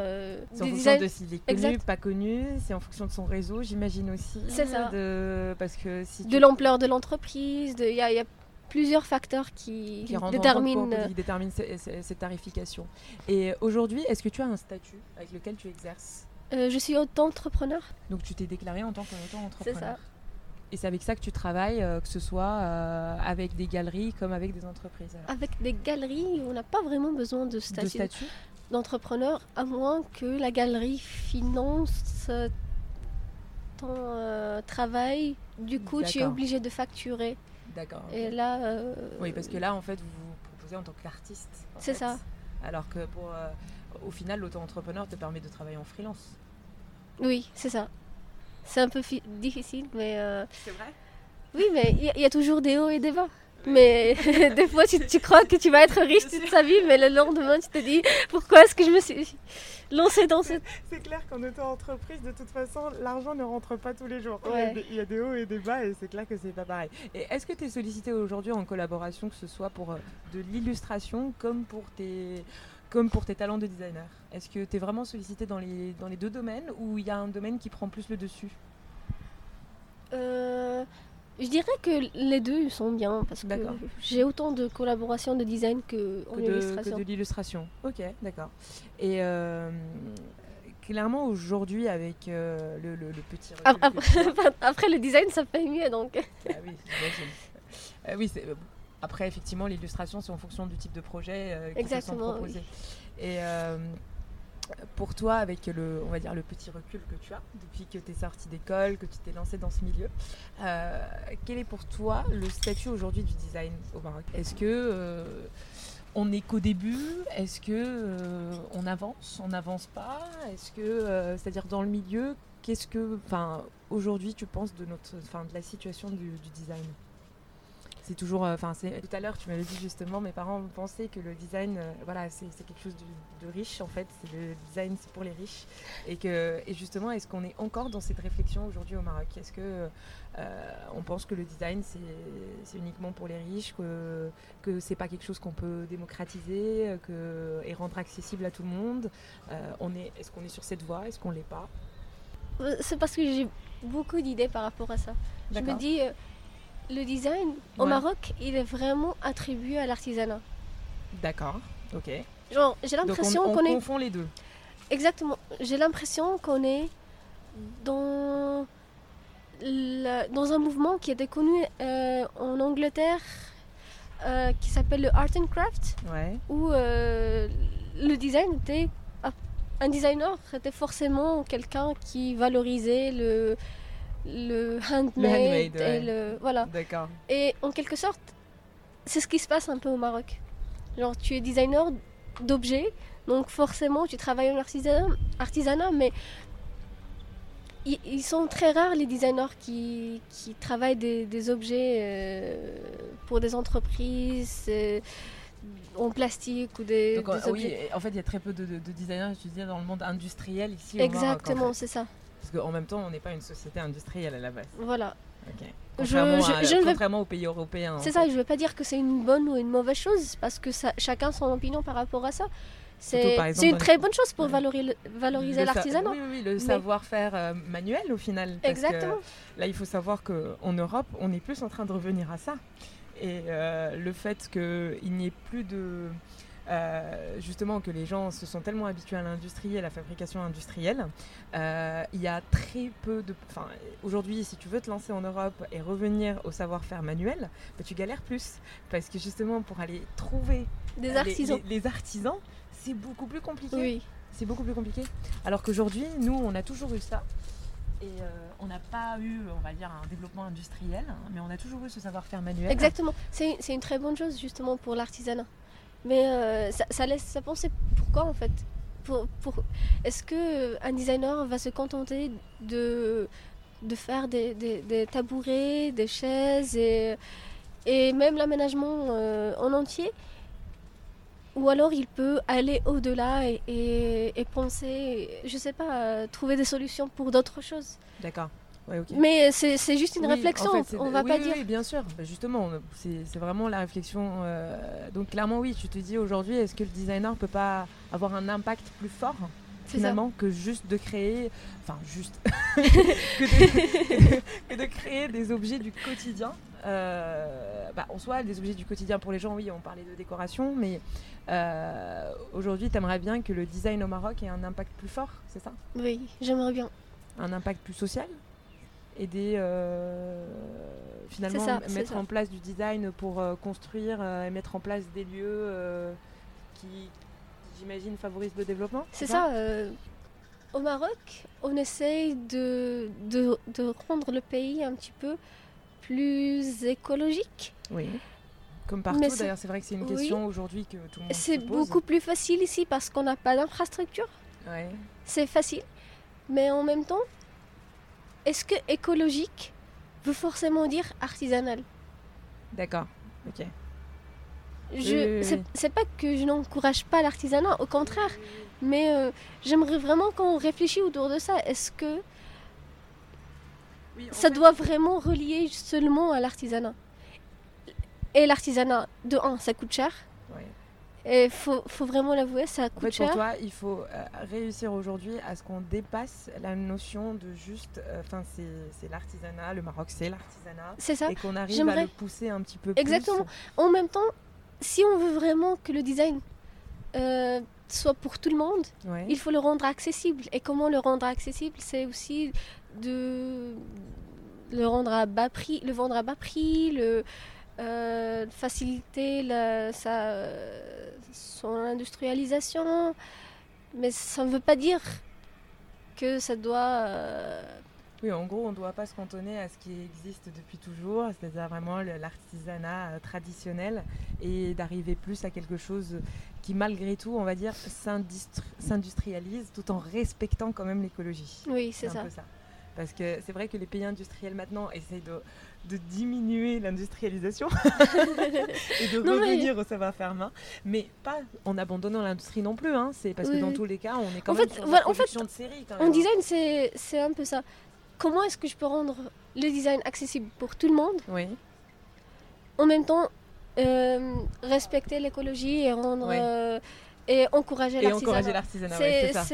[SPEAKER 1] c'est en fonction de s'il est connu, pas connu, c'est en fonction de son réseau, j'imagine aussi.
[SPEAKER 2] C'est ça.
[SPEAKER 1] De, parce que si
[SPEAKER 2] de l'ampleur de l'entreprise, il y a, y a plusieurs facteurs qui, déterminent,
[SPEAKER 1] cette tarification. Et aujourd'hui, est-ce que tu as un statut avec lequel tu exerces?
[SPEAKER 2] Euh, Je suis auto-entrepreneur.
[SPEAKER 1] Donc tu t'es déclaré en tant qu'auto-entrepreneur
[SPEAKER 2] C'est ça.
[SPEAKER 1] Et c'est avec ça que tu travailles, euh, que ce soit euh, avec des galeries comme avec des entreprises
[SPEAKER 2] Avec des galeries, on n'a pas vraiment besoin de statut, d'entrepreneur, à moins que la galerie finance ton travail. Du coup, tu es obligé de facturer.
[SPEAKER 1] D'accord.
[SPEAKER 2] Et là. Euh,
[SPEAKER 1] oui, parce que là, en fait, vous vous proposez en tant qu'artiste.
[SPEAKER 2] C'est ça.
[SPEAKER 1] Alors que pour, euh, au final, l'auto-entrepreneur te permet de travailler en freelance.
[SPEAKER 2] Oui, c'est ça. C'est un peu difficile, mais. Euh,
[SPEAKER 1] c'est vrai?
[SPEAKER 2] Oui, mais il y, a toujours des hauts et des bas. Mais [LAUGHS] des fois, tu, tu, crois que tu vas être riche toute ta vie, mais le lendemain, tu te dis pourquoi est-ce que je me suis lancée dans cette.
[SPEAKER 1] C'est clair qu'en auto-entreprise, de toute façon, l'argent ne rentre pas tous les jours. Il, y a des, hauts et des bas, et c'est clair que c'est pas pareil. Et est-ce que tu es sollicité aujourd'hui en collaboration, que ce soit pour euh, de l'illustration comme pour tes comme pour tes talents de designer Est-ce que tu es vraiment sollicité dans les, dans les deux domaines ou il y a un domaine qui prend plus le dessus?
[SPEAKER 2] Euh, je dirais que les deux sont bien parce que j'ai autant de collaborations de design que,
[SPEAKER 1] en illustration. Que de l'illustration. Ok, d'accord. Et euh, clairement aujourd'hui avec euh, le, le, petit. [LAUGHS]
[SPEAKER 2] Après, le design, ça fait mieux donc.
[SPEAKER 1] Ah oui, j'imagine. Oui, après effectivement l'illustration c'est en fonction du type de projet qui
[SPEAKER 2] Exactement,
[SPEAKER 1] sont proposés. Et pour toi, avec le, on va dire, le petit recul que tu as depuis que tu es sorti d'école, que tu t'es lancé dans ce milieu, euh, quel est pour toi le statut aujourd'hui du design au Maroc? Est-ce que euh, on n'est qu'au début? Est-ce que euh, on avance? On n'avance pas? Est-ce que, c'est-à-dire dans le milieu, qu'est-ce que, enfin, aujourd'hui, tu penses de notre, enfin, de la situation du design? C'est toujours, euh, enfin, c'est tout à l'heure, tu m'avais dit justement, mes parents pensaient que le design, euh, voilà, c'est quelque chose de, riche en fait. C'est le design, c'est pour les riches, et que, et justement, est-ce qu'on est encore dans cette réflexion aujourd'hui au Maroc? Est-ce que euh, on pense que le design c'est uniquement pour les riches, que que c'est pas quelque chose qu'on peut démocratiser, que et rendre accessible à tout le monde? On est, est-ce qu'on est sur cette voie? Est-ce qu'on l'est pas?
[SPEAKER 2] C'est parce que j'ai beaucoup d'idées par rapport à ça. Je me dis le design au Maroc, il est vraiment attribué à l'artisanat.
[SPEAKER 1] D'accord, ok.
[SPEAKER 2] Genre, j'ai l'impression qu'on est.
[SPEAKER 1] On confond les deux.
[SPEAKER 2] Exactement. J'ai l'impression qu'on est dans, dans un mouvement qui était connu euh, en Angleterre euh, qui s'appelle le Art and Craft,
[SPEAKER 1] ouais.
[SPEAKER 2] où euh, le design était. Un designer était forcément quelqu'un qui valorisait le, le handmade, et le voilà.
[SPEAKER 1] D'accord.
[SPEAKER 2] Et en quelque sorte, c'est ce qui se passe un peu au Maroc. Genre tu es designer d'objets, donc forcément tu travailles en artisanat, artisanat mais ils, sont très rares les designers qui, qui travaillent des, objets euh, pour des entreprises. Euh, en plastique ou des,
[SPEAKER 1] donc, Oui, en fait, il y a très peu de, designers, tu disais, dans le monde industriel ici.
[SPEAKER 2] Exactement, c'est ça.
[SPEAKER 1] Parce qu'en même temps, on n'est pas une société industrielle à la base.
[SPEAKER 2] Voilà.
[SPEAKER 1] Contrairement, je, aux pays européens.
[SPEAKER 2] C'est ça, je ne veux pas dire que c'est une bonne ou une mauvaise chose, parce que ça, chacun son opinion par rapport à ça. C'est une très bonne chose pour valoriser l'artisanat.
[SPEAKER 1] Oui, oui, le savoir-faire euh, manuel au final.
[SPEAKER 2] Exactement.
[SPEAKER 1] là, il faut savoir qu'en Europe, on est plus en train de revenir à ça. Et euh, le fait qu'il n'y ait plus de euh, justement que les gens se sont tellement habitués à l'industrie et à la fabrication industrielle. Euh, il y a très peu de... Enfin, aujourd'hui, si tu veux te lancer en Europe et revenir au savoir-faire manuel, bah, tu galères plus. Parce que justement, pour aller trouver
[SPEAKER 2] des artisans,
[SPEAKER 1] les, artisans, c'est beaucoup plus compliqué.
[SPEAKER 2] Oui.
[SPEAKER 1] C'est beaucoup plus compliqué. Alors qu'aujourd'hui, nous, on a toujours eu ça. Et euh, on n'a pas eu, on va dire, un développement industriel, hein, mais on a toujours eu ce savoir-faire manuel.
[SPEAKER 2] Exactement. C'est une très bonne chose, justement, pour l'artisanat. Mais euh, ça, laisse à penser pourquoi en fait? Pour, pour, Est-ce qu'un designer va se contenter de, de faire des, des, tabourets, des chaises et, et même l'aménagement euh, en entier? Ou alors il peut aller au-delà et, et, penser, je sais pas, trouver des solutions pour d'autres choses?
[SPEAKER 1] D'accord.
[SPEAKER 2] Mais c'est juste une réflexion, on va pas dire.
[SPEAKER 1] Oui, bien sûr, bah, justement, c'est vraiment la réflexion. Euh, donc clairement, oui, tu te dis aujourd'hui, est-ce que le designer peut pas avoir un impact plus fort finalement que juste de créer, enfin juste, [LAUGHS] [LAUGHS] que, de, créer des objets du quotidien. Euh, bah, en soi, des objets du quotidien pour les gens, oui, on parlait de décoration, mais euh, aujourd'hui, tu aimerais bien que le design au Maroc ait un impact plus fort, c'est ça?
[SPEAKER 2] Oui, j'aimerais bien.
[SPEAKER 1] Un impact plus social? Aider euh, finalement mettre en place du design pour construire et mettre en place des lieux qui, j'imagine, favorise le développement
[SPEAKER 2] C'est ça? Euh, au Maroc, on essaye de, de, de, rendre le pays un petit peu plus écologique.
[SPEAKER 1] Oui. Comme partout, d'ailleurs, c'est vrai que c'est une question aujourd'hui que tout le monde
[SPEAKER 2] C'est beaucoup plus facile ici parce qu'on n'a pas d'infrastructure.
[SPEAKER 1] Ouais.
[SPEAKER 2] C'est facile. Mais en même temps, est-ce que écologique veut forcément dire artisanal?
[SPEAKER 1] D'accord, ok.
[SPEAKER 2] Je, c'est pas que je n'encourage pas l'artisanat, au contraire, mais euh, j'aimerais vraiment qu'on réfléchisse autour de ça. Est-ce que ça doit vraiment relier seulement à l'artisanat? Et l'artisanat, de un, ça coûte cher. Et il faut, faut, vraiment l'avouer, ça coûte cher.
[SPEAKER 1] Pour toi, il faut euh, réussir aujourd'hui à ce qu'on dépasse la notion de juste. Euh, enfin, c'est l'artisanat, le Maroc, c'est l'artisanat.
[SPEAKER 2] C'est ça.
[SPEAKER 1] Et qu'on arrive à le pousser un petit peu plus.
[SPEAKER 2] Exactement. En même temps, si on veut vraiment que le design euh, soit pour tout le monde, il faut le rendre accessible. Et comment le rendre accessible? C'est aussi de le rendre à bas prix, le vendre à bas prix, le euh, faciliter la, sa, son industrialisation. Mais ça ne veut pas dire que ça doit euh,
[SPEAKER 1] oui, en gros, on ne doit pas se cantonner à ce qui existe depuis toujours, c'est-à-dire vraiment l'artisanat euh, traditionnel, et d'arriver plus à quelque chose qui, malgré tout, on va dire, s'industrialise tout en respectant quand même l'écologie.
[SPEAKER 2] Oui, c'est ça.
[SPEAKER 1] Parce que c'est vrai que les pays industriels maintenant essayent de, de diminuer l'industrialisation [LAUGHS] et de revenir au savoir-faire main, mais pas en abandonnant l'industrie non plus. Hein. C'est parce que dans tous les cas, on est quand même sur une production de série.
[SPEAKER 2] en design, c'est un peu ça comment est-ce que je peux rendre le design accessible pour tout le monde
[SPEAKER 1] Oui.
[SPEAKER 2] En même temps, euh, respecter l'écologie et rendre euh, et encourager l'artisanat?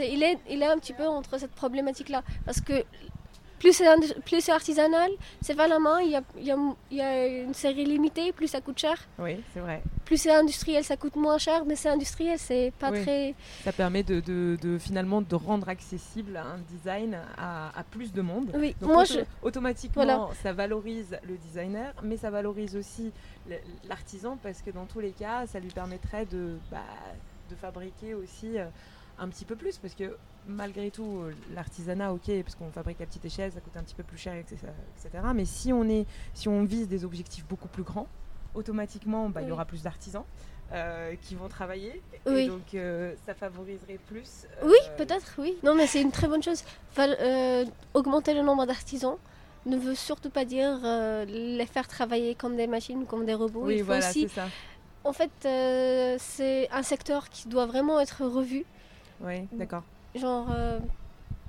[SPEAKER 2] il, est, il est un petit peu entre cette problématique-là. Parce que plus c'est artisanal, c'est pas la main, il y a, y, a, y a, une série limitée, plus ça coûte cher.
[SPEAKER 1] Oui, c'est vrai.
[SPEAKER 2] Plus c'est industriel, ça coûte moins cher, mais c'est industriel, c'est pas très...
[SPEAKER 1] Ça permet de, de, de, finalement de rendre accessible un design à, à plus de monde.
[SPEAKER 2] Oui,
[SPEAKER 1] Donc moi je... automatiquement, ça valorise le designer, mais ça valorise aussi l'artisan parce que dans tous les cas, ça lui permettrait de, bah, de fabriquer aussi... Euh, un petit peu plus parce que malgré tout l'artisanat ok parce qu'on fabrique la petite échelle ça coûte un petit peu plus cher etc, mais si on est si on vise des objectifs beaucoup plus grands automatiquement bah, il y aura plus d'artisans euh, qui vont travailler. Et donc euh, ça favoriserait plus
[SPEAKER 2] euh, oui peut-être oui. Non mais c'est une très bonne chose. Augmenter le nombre d'artisans ne veut surtout pas dire les faire travailler comme des machines comme des robots.
[SPEAKER 1] Oui voilà c'est ça.
[SPEAKER 2] En fait, c'est un secteur qui doit vraiment être revu.
[SPEAKER 1] Oui, d'accord.
[SPEAKER 2] Genre. Euh,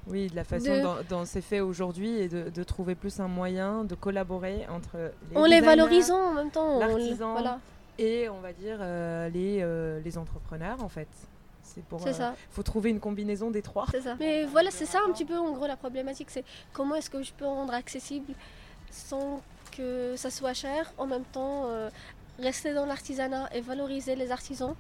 [SPEAKER 1] oui, de la façon dont, c'est fait aujourd'hui et de, trouver plus un moyen de collaborer entre
[SPEAKER 2] les En les valorisant en même temps.
[SPEAKER 1] L'artisan voilà. et on va dire euh, les, euh, les entrepreneurs en fait. C'est pour.
[SPEAKER 2] ça.
[SPEAKER 1] Il faut trouver une combinaison des trois.
[SPEAKER 2] C'est ça. Mais voilà, c'est ça un petit peu en gros la problématique. C'est comment est-ce que je peux rendre accessible sans que ça soit cher, en même temps rester dans l'artisanat et valoriser les artisans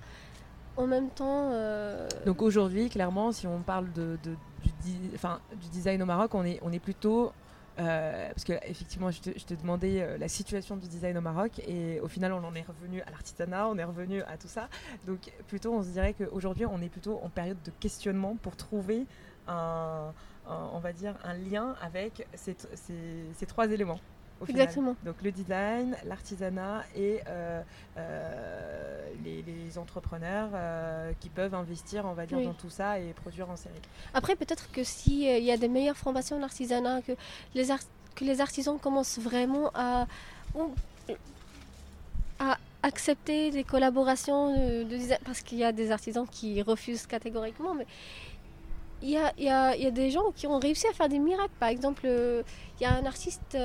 [SPEAKER 2] en même temps. Euh,
[SPEAKER 1] Donc aujourd'hui, clairement, si on parle de, du, design au Maroc, on est, on est plutôt. Euh, parce que effectivement, je te, demandais euh, la situation du design au Maroc et au final, on en est revenu à l'artisanat, on est revenu à tout ça. Donc plutôt, on se dirait qu'aujourd'hui, on est plutôt en période de questionnement pour trouver un, on va dire, un lien avec ces trois éléments.
[SPEAKER 2] Exactement.
[SPEAKER 1] Donc le design, l'artisanat et euh, euh, les, entrepreneurs euh, qui peuvent investir, on va dire, dans tout ça et produire en série.
[SPEAKER 2] Après, peut-être que s'il il y a des meilleures formations en artisanat, que les, que les artisans commencent vraiment à, à accepter les collaborations de, design, parce qu'il y a des artisans qui refusent catégoriquement, mais il y a, y, a, y a, des gens qui ont réussi à faire des miracles. Par exemple, il y a un artiste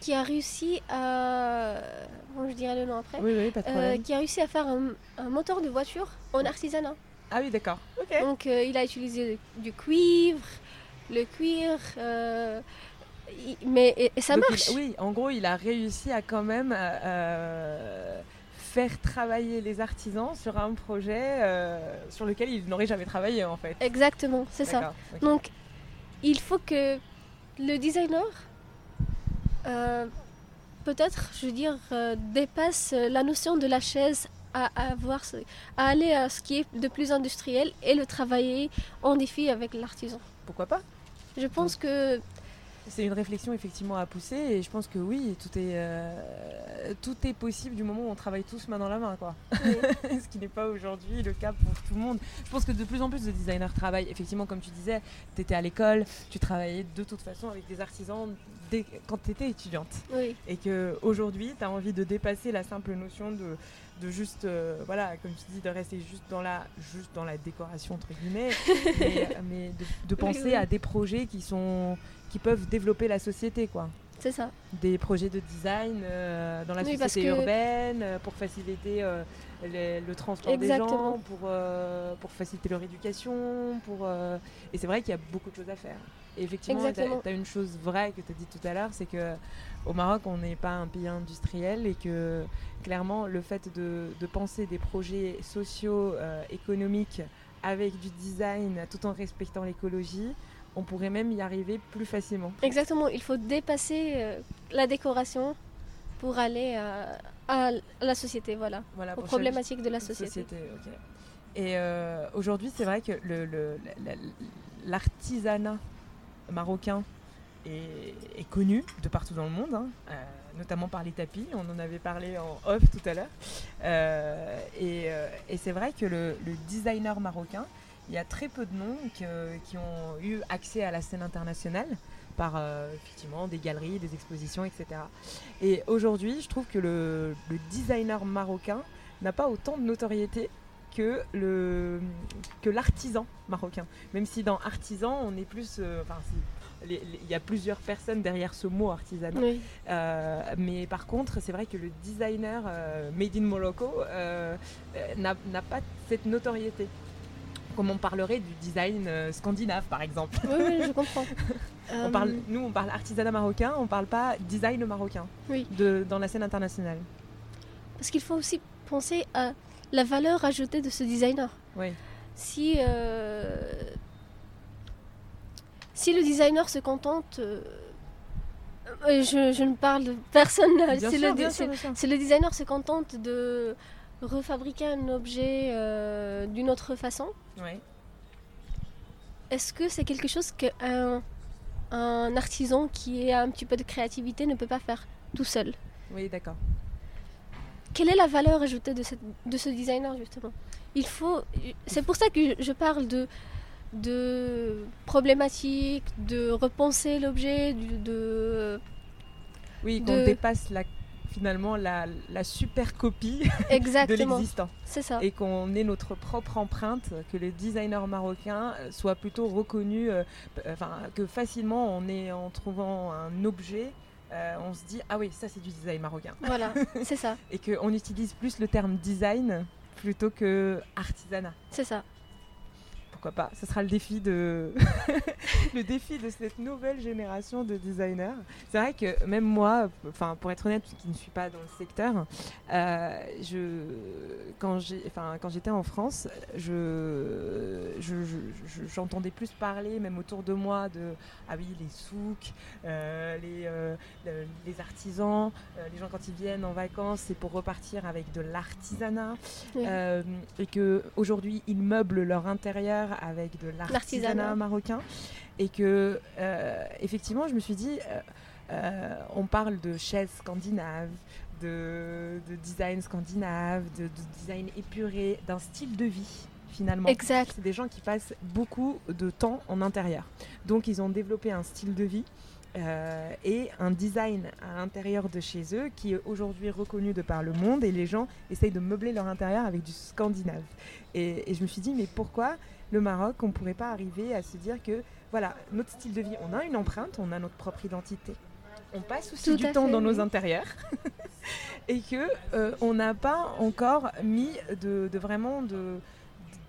[SPEAKER 2] qui a réussi à. Bon, je dirai le nom après.
[SPEAKER 1] Oui, oui, pas de problème.
[SPEAKER 2] qui a réussi à faire un, un moteur de voiture en artisanat.
[SPEAKER 1] Ah oui, d'accord.
[SPEAKER 2] Donc, il a utilisé du cuivre, le cuir. mais et, ça marche.
[SPEAKER 1] oui, en gros, il a réussi à quand même faire travailler les artisans sur un projet euh, sur lequel ils n'auraient jamais travaillé en fait.
[SPEAKER 2] Exactement, c'est ça. Donc il faut que le designer euh, peut-être, je veux dire, euh, dépasse la notion de la chaise à, avoir, à aller à ce qui est de plus industriel et le travailler en défi avec l'artisan.
[SPEAKER 1] Pourquoi pas?
[SPEAKER 2] Je pense que
[SPEAKER 1] c'est une réflexion effectivement à pousser et je pense que oui, tout est, euh, tout est possible du moment où on travaille tous main dans la main. Quoi. [LAUGHS] Ce qui n'est pas aujourd'hui le cas pour tout le monde. Je pense que de plus en plus de designers travaillent. Effectivement, comme tu disais, tu étais à l'école, tu travaillais de toute façon avec des artisans dès, quand tu étais étudiante. Et qu'aujourd'hui, tu as envie de dépasser la simple notion de de juste euh, voilà comme tu dis de rester juste dans la juste dans la décoration entre guillemets [LAUGHS] mais, de, penser à des projets qui sont qui peuvent développer la société, quoi.
[SPEAKER 2] C'est ça.
[SPEAKER 1] Des projets de design euh, dans la société urbaine euh, pour faciliter euh, le transport des gens, pour, pour faciliter leur éducation. Pour, Et c'est vrai qu'il y a beaucoup de choses à faire. Et effectivement, tu as, une chose vraie que tu as dit tout à l'heure, c'est que au Maroc, on n'est pas un pays industriel et que clairement, le fait de, de penser des projets sociaux, économiques avec du design tout en respectant l'écologie, on pourrait même y arriver plus facilement.
[SPEAKER 2] Exactement, il faut dépasser euh, la décoration pour aller euh, à la société, voilà, voilà aux problématiques de la société.
[SPEAKER 1] Et euh, aujourd'hui, c'est vrai que l'artisanat marocain est, connu de partout dans le monde, hein, notamment par les tapis. On en avait parlé en off tout à l'heure. et, c'est vrai que le, designer marocain il y a très peu de noms qui ont eu accès à la scène internationale par euh, effectivement des galeries, des expositions, etc. Et aujourd'hui, je trouve que le, designer marocain n'a pas autant de notoriété que le que l'artisan marocain. Même si dans artisan, on est plus, euh, enfin, il y a plusieurs personnes derrière ce mot artisanat. Euh, mais par contre, c'est vrai que le designer made in Morocco n'a pas cette notoriété comme on parlerait du design euh, scandinave, par exemple.
[SPEAKER 2] Oui, je comprends. [LAUGHS]
[SPEAKER 1] on parle, euh, nous, on parle artisanat marocain, on parle pas design marocain
[SPEAKER 2] oui.
[SPEAKER 1] de, dans la scène internationale.
[SPEAKER 2] Parce qu'il faut aussi penser à la valeur ajoutée de ce designer.
[SPEAKER 1] Oui.
[SPEAKER 2] Si, euh, si le designer se contente... je, ne parle de personne. C'est [LAUGHS] le, le, designer se contente de refabriquer un objet euh, d'une autre façon. Est-ce que c'est quelque chose qu'un un artisan qui a un petit peu de créativité ne peut pas faire tout seul?
[SPEAKER 1] Oui, d'accord.
[SPEAKER 2] Quelle est la valeur ajoutée de, cette, de ce designer justement? Il faut. C'est pour ça que je parle de de problématiques, de repenser l'objet, de,
[SPEAKER 1] oui, qu'on dépasse la finalement la, super copie [LAUGHS] de l'existant.
[SPEAKER 2] C'est ça.
[SPEAKER 1] Et qu'on ait notre propre empreinte, que les designers marocains soient plutôt reconnus, euh, enfin que facilement on est en trouvant un objet. Euh, on se dit ah oui ça c'est du design marocain.
[SPEAKER 2] Voilà, [LAUGHS] c'est ça.
[SPEAKER 1] Et qu'on utilise plus le terme design plutôt que artisanat.
[SPEAKER 2] C'est ça
[SPEAKER 1] pourquoi pas. Ce sera le défi de [LAUGHS] le défi de cette nouvelle génération de designers. C'est vrai que même moi, enfin pour être honnête, qui ne suis pas dans le secteur, euh, je quand j'ai, enfin quand j'étais en France, je, j'entendais plus parler, même autour de moi, de ah oui les souks, euh, les, euh, les artisans, les gens quand ils viennent en vacances, c'est pour repartir avec de l'artisanat, et que aujourd'hui ils meublent leur intérieur avec de l'artisanat marocain. Et que, euh, effectivement, je me suis dit, euh, euh, on parle de chaises scandinaves, de, design scandinave, de, design épuré, d'un style de vie finalement.
[SPEAKER 2] Exact.
[SPEAKER 1] C'est des gens qui passent beaucoup de temps en intérieur. Donc ils ont développé un style de vie euh, et un design à l'intérieur de chez eux qui est aujourd'hui reconnu de par le monde et les gens essayent de meubler leur intérieur avec du scandinave. Et, je me suis dit, mais pourquoi le Maroc, on ne pourrait pas arriver à se dire que, voilà, notre style de vie, on a une empreinte, on a notre propre identité. On passe aussi du temps dans nos intérieurs [LAUGHS] et que euh, on n'a pas encore mis de, de vraiment de,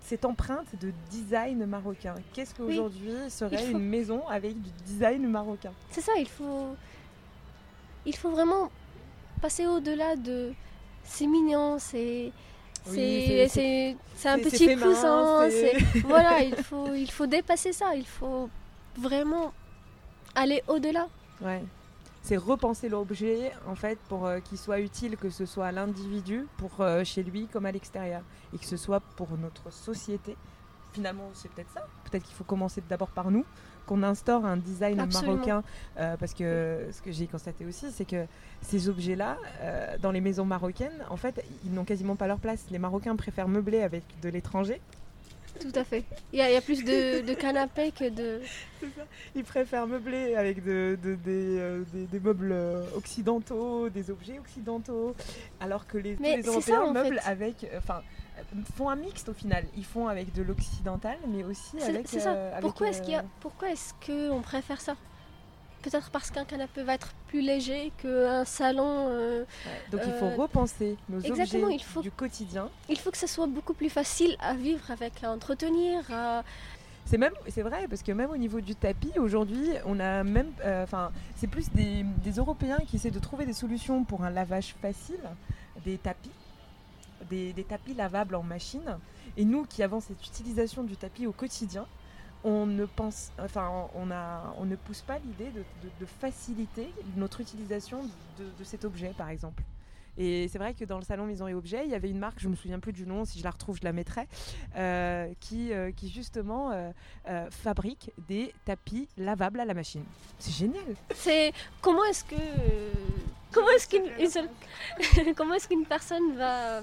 [SPEAKER 1] cette empreinte de design marocain. Qu'est-ce qu'aujourd'hui serait une maison avec du design marocain?
[SPEAKER 2] C'est ça, il faut, il faut vraiment passer au-delà de c'est mignon, c'est c'est un petit cousin. [LAUGHS] voilà, il faut, il faut dépasser ça, il faut vraiment aller au-delà.
[SPEAKER 1] Ouais c'est repenser l'objet en fait pour euh, qu'il soit utile, que ce soit à l'individu, pour euh, chez lui comme à l'extérieur, et que ce soit pour notre société. Finalement, c'est peut-être ça. Peut-être qu'il faut commencer d'abord par nous, qu'on instaure un design marocain, euh, parce que ce que j'ai constaté aussi, c'est que ces objets-là, dans les maisons marocaines, en fait, ils n'ont quasiment pas leur place. Les Marocains préfèrent meubler avec de l'étranger
[SPEAKER 2] tout à fait. Il y, a, plus de, canapés que de.
[SPEAKER 1] Ils préfèrent meubler avec de, euh, des, meubles euh, occidentaux, des objets occidentaux, alors que les, les Européens meublent avec. Euh, enfin, font un mixte au final. Ils font avec de l'occidental, mais aussi avec.
[SPEAKER 2] C'est ça. pourquoi est-ce qu'il Pourquoi est-ce qu'on préfère ça? Peut-être parce qu'un canapé va être plus léger qu'un salon. Euh,
[SPEAKER 1] donc il faut euh, repenser nos objets du quotidien.
[SPEAKER 2] Il faut que ça soit beaucoup plus facile à vivre avec, à entretenir.
[SPEAKER 1] C'est même, c'est vrai, parce que même au niveau du tapis, aujourd'hui, on a même, euh, enfin, c'est plus des, Européens qui essaient de trouver des solutions pour un lavage facile des tapis, des, tapis lavables en machine, et nous qui avons cette utilisation du tapis au quotidien, on ne on ne pousse pas l'idée de, faciliter notre utilisation de, cet objet, par exemple. Et c'est vrai que dans le salon Maison et Objets, il y avait une marque, je me souviens plus du nom, si je la retrouve, je la mettrai, euh, qui, euh, qui justement euh, fabrique des tapis lavables à la machine. C'est génial.
[SPEAKER 2] C'est comment est-ce que comment est-ce qu'une [LAUGHS] personne va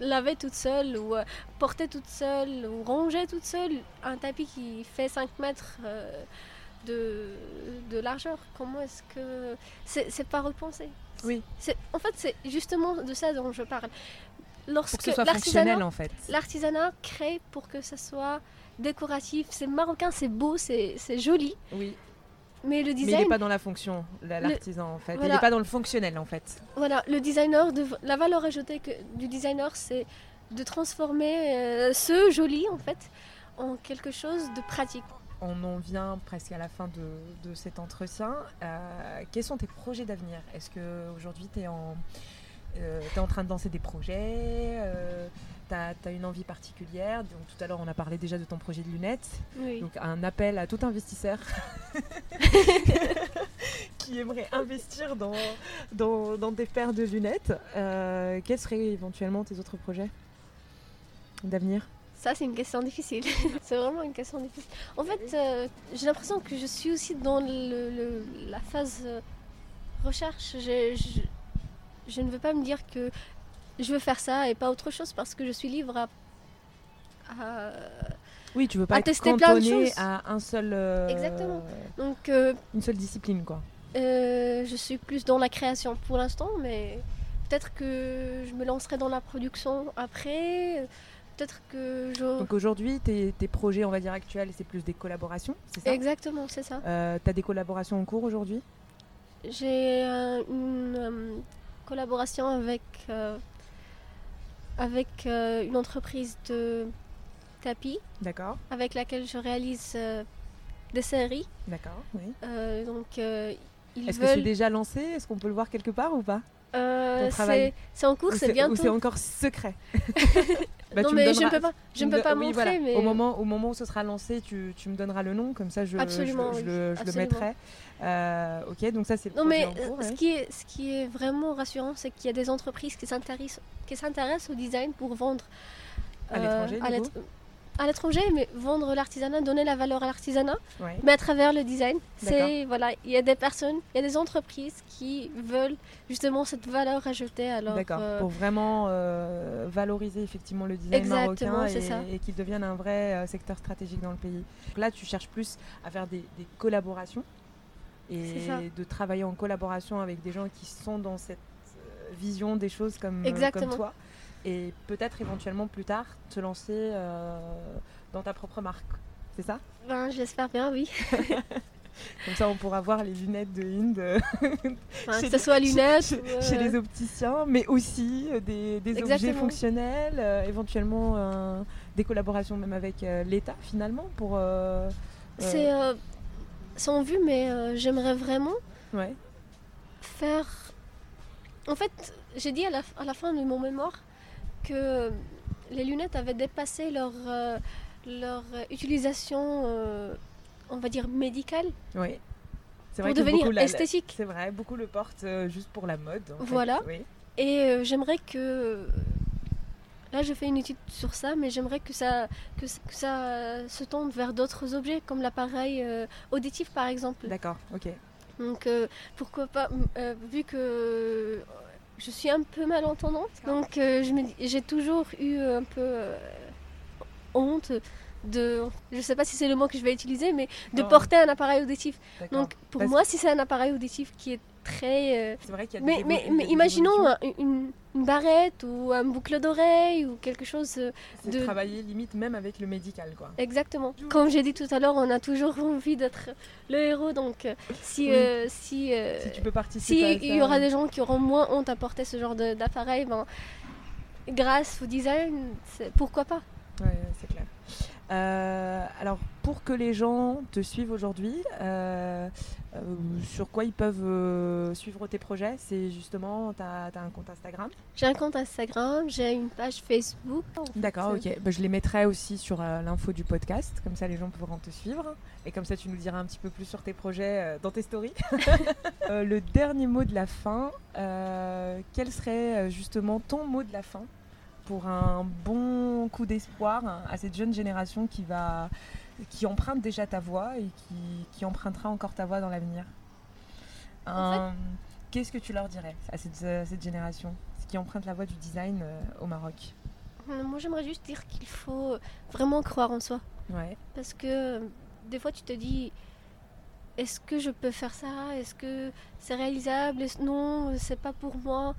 [SPEAKER 2] laver toute seule ou porter toute seule ou ranger toute seule un tapis qui fait 5 mètres de, largeur? Comment est-ce que... C'est pas repensé.
[SPEAKER 1] Oui.
[SPEAKER 2] En fait, c'est justement de ça dont je parle.
[SPEAKER 1] Lorsque l'artisanat en fait.
[SPEAKER 2] L'artisanat crée pour que ça soit décoratif. C'est marocain, c'est beau, c'est joli.
[SPEAKER 1] Oui.
[SPEAKER 2] Mais le design.
[SPEAKER 1] il n'est pas dans la fonction, l'artisan en fait. Il n'est pas dans le fonctionnel en fait.
[SPEAKER 2] Voilà, le designer, de... la valeur ajoutée que... du designer, c'est de transformer euh, ce joli en fait en quelque chose de pratique.
[SPEAKER 1] On en vient presque à la fin de, de cet entretien. Euh, quels sont tes projets d'avenir? Est-ce qu'aujourd'hui tu es en euh, es en train de lancer des projets, euh, tu as, une envie particulière? Donc, tout à l'heure, on a parlé déjà de ton projet de lunettes. Donc, un appel à tout investisseur [LAUGHS] qui aimerait investir dans, dans, des paires de lunettes. Quels seraient éventuellement tes autres projets d'avenir?
[SPEAKER 2] Ça, c'est une question difficile. [LAUGHS] c'est vraiment une question difficile. En fait, euh, j'ai l'impression que je suis aussi dans le, la phase recherche je ne veux pas me dire que je veux faire ça et pas autre chose parce que je suis libre à,
[SPEAKER 1] oui, tu veux pas tester plein de choses. à un seul. Euh,
[SPEAKER 2] Exactement. Donc. Euh,
[SPEAKER 1] une seule discipline, quoi.
[SPEAKER 2] Euh, je suis plus dans la création pour l'instant, mais peut-être que je me lancerai dans la production après. Peut-être que je...
[SPEAKER 1] Donc aujourd'hui, tes, tes, projets, on va dire actuels, c'est plus des collaborations, c'est ça?
[SPEAKER 2] Exactement, c'est ça.
[SPEAKER 1] tu as des collaborations en cours aujourd'hui?
[SPEAKER 2] J'ai une collaboration avec, euh, avec euh, une entreprise de tapis.
[SPEAKER 1] D'accord.
[SPEAKER 2] Avec laquelle je réalise euh, des séries.
[SPEAKER 1] D'accord, oui.
[SPEAKER 2] donc,
[SPEAKER 1] Est-ce que c'est déjà lancé? Est-ce qu'on peut le voir quelque part ou pas?
[SPEAKER 2] C'est en cours, c'est bientôt.
[SPEAKER 1] Ou c'est encore secret [LAUGHS] [LAUGHS]
[SPEAKER 2] bah, non, mais je ne peux pas, je ne peux pas montrer. Mais...
[SPEAKER 1] Au, moment, au moment où ce sera lancé, tu, tu me donneras le nom, comme ça je,
[SPEAKER 2] Absolument,
[SPEAKER 1] je, le, je le, mettrai. Euh, ok, donc ça c'est
[SPEAKER 2] Non, mais ce, qui est, ce qui est vraiment rassurant, c'est qu'il y a des entreprises qui s'intéressent au design pour vendre
[SPEAKER 1] à l'étranger.
[SPEAKER 2] À l'étranger, mais vendre l'artisanat, donner la valeur à l'artisanat, mais à travers le design. C'est voilà, il y a des personnes, il y a des entreprises qui veulent justement cette valeur ajoutée. Alors
[SPEAKER 1] D'accord. Euh, pour vraiment euh, valoriser effectivement le design marocain et, et qu'il devienne un vrai euh, secteur stratégique dans le pays. Donc là, tu cherches plus à faire des, collaborations et de travailler en collaboration avec des gens qui sont dans cette vision des choses comme, comme toi et peut-être éventuellement plus tard te lancer dans ta propre marque. C'est ça?
[SPEAKER 2] Ben, J'espère bien, oui. [LAUGHS]
[SPEAKER 1] Comme ça, on pourra voir les lunettes de Inde. [LAUGHS]
[SPEAKER 2] que ce soit lunettes.
[SPEAKER 1] Chez, les opticiens, mais aussi des, objets fonctionnels, éventuellement des collaborations même avec l'État finalement pour.
[SPEAKER 2] C'est sans vue, mais j'aimerais vraiment faire. En fait, j'ai dit à la, à la, fin de mon mémoire que les lunettes avaient dépassé leur, leur utilisation on va dire, médical.
[SPEAKER 1] Oui.
[SPEAKER 2] C'est vrai pour devenir esthétique.
[SPEAKER 1] C'est vrai, beaucoup le portent euh, juste pour la mode.
[SPEAKER 2] voilà. Et euh, j'aimerais que. Là, je fais une étude sur ça, mais j'aimerais que ça, que, ça se tende vers d'autres objets, comme l'appareil euh, auditif, par exemple.
[SPEAKER 1] D'accord, ok.
[SPEAKER 2] Donc, pourquoi pas, vu que je suis un peu malentendante, donc j'ai toujours eu un peu honte de, je sais pas si c'est le mot que je vais utiliser, mais de porter un appareil auditif. Donc pour moi, si c'est un appareil auditif qui est très.
[SPEAKER 1] Euh, c'est vrai qu'il y a
[SPEAKER 2] mais, mais, mais imaginons une, une, barrette ou un boucle d'oreille ou quelque chose euh,
[SPEAKER 1] de. travailler limite même avec le médical, quoi.
[SPEAKER 2] Exactement. Comme j'ai dit tout à l'heure, on a toujours [LAUGHS] envie d'être le héros, donc euh, si, si,
[SPEAKER 1] si tu peux participer.
[SPEAKER 2] Si il y aura des gens qui auront moins honte à porter ce genre d'appareil, ben, grâce au design, pourquoi pas
[SPEAKER 1] Ouais, c'est clair. Euh, alors, pour que les gens te suivent aujourd'hui, euh, euh, sur quoi ils peuvent suivre tes projets C'est justement, tu as, un compte Instagram?
[SPEAKER 2] J'ai un compte Instagram, j'ai une page Facebook.
[SPEAKER 1] D'accord, ok. Bah, je les mettrai aussi sur l'info du podcast, comme ça les gens pourront te suivre. Et comme ça, tu nous diras un petit peu plus sur tes projets dans tes stories. [LAUGHS] le dernier mot de la fin, quel serait justement ton mot de la fin? Pour un bon coup d'espoir à cette jeune génération qui va qui emprunte déjà ta voix et qui, qui empruntera encore ta voix dans l'avenir. Qu'est-ce que tu leur dirais à cette, cette génération qui emprunte la voie du design euh, au Maroc?
[SPEAKER 2] Euh, Moi j'aimerais juste dire qu'il faut vraiment croire en soi.
[SPEAKER 1] Ouais.
[SPEAKER 2] Parce que des fois tu te dis est-ce que je peux faire ça? Est-ce que c'est réalisable? Non, c'est pas pour moi.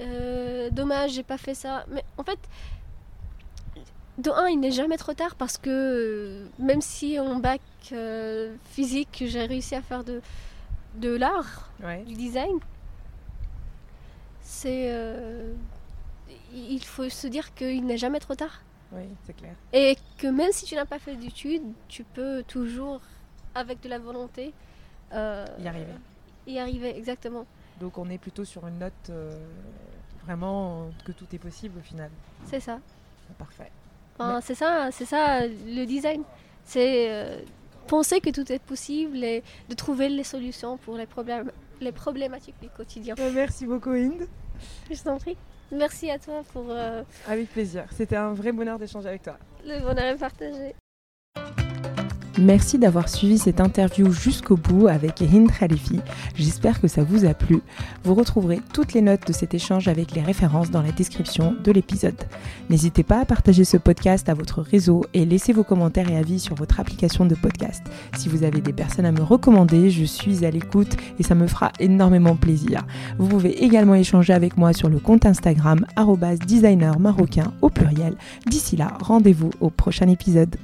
[SPEAKER 2] Euh, dommage, j'ai pas fait ça. Mais en fait, de un, il n'est jamais trop tard parce que euh, même si en bac euh, physique, j'ai réussi à faire de, de l'art, du design, c'est. il faut se dire qu'il n'est jamais trop tard.
[SPEAKER 1] Oui, c'est clair.
[SPEAKER 2] Et que même si tu n'as pas fait d'études, tu peux toujours, avec de la volonté,
[SPEAKER 1] y arriver.
[SPEAKER 2] Y arriver, exactement.
[SPEAKER 1] Donc on est plutôt sur une note euh, vraiment que tout est possible au final.
[SPEAKER 2] C'est ça.
[SPEAKER 1] Parfait.
[SPEAKER 2] C'est ça, c'est ça le design. C'est euh, penser que tout est possible et de trouver les solutions pour les problèmes, les problématiques du quotidien.
[SPEAKER 1] Bah, merci beaucoup Inde.
[SPEAKER 2] Je t'en prie. Merci à toi pour. Euh,
[SPEAKER 1] avec plaisir. C'était un vrai bonheur d'échanger avec toi.
[SPEAKER 2] Le bonheur est partagé.
[SPEAKER 1] Merci d'avoir suivi cette interview jusqu'au bout avec Hind Khalifi. J'espère que ça vous a plu. Vous retrouverez toutes les notes de cet échange avec les références dans la description de l'épisode. N'hésitez pas à partager ce podcast à votre réseau et laissez vos commentaires et avis sur votre application de podcast. Si vous avez des personnes à me recommander, je suis à l'écoute et ça me fera énormément plaisir. Vous pouvez également échanger avec moi sur le compte Instagram designer marocain au pluriel. D'ici là, rendez-vous au prochain épisode.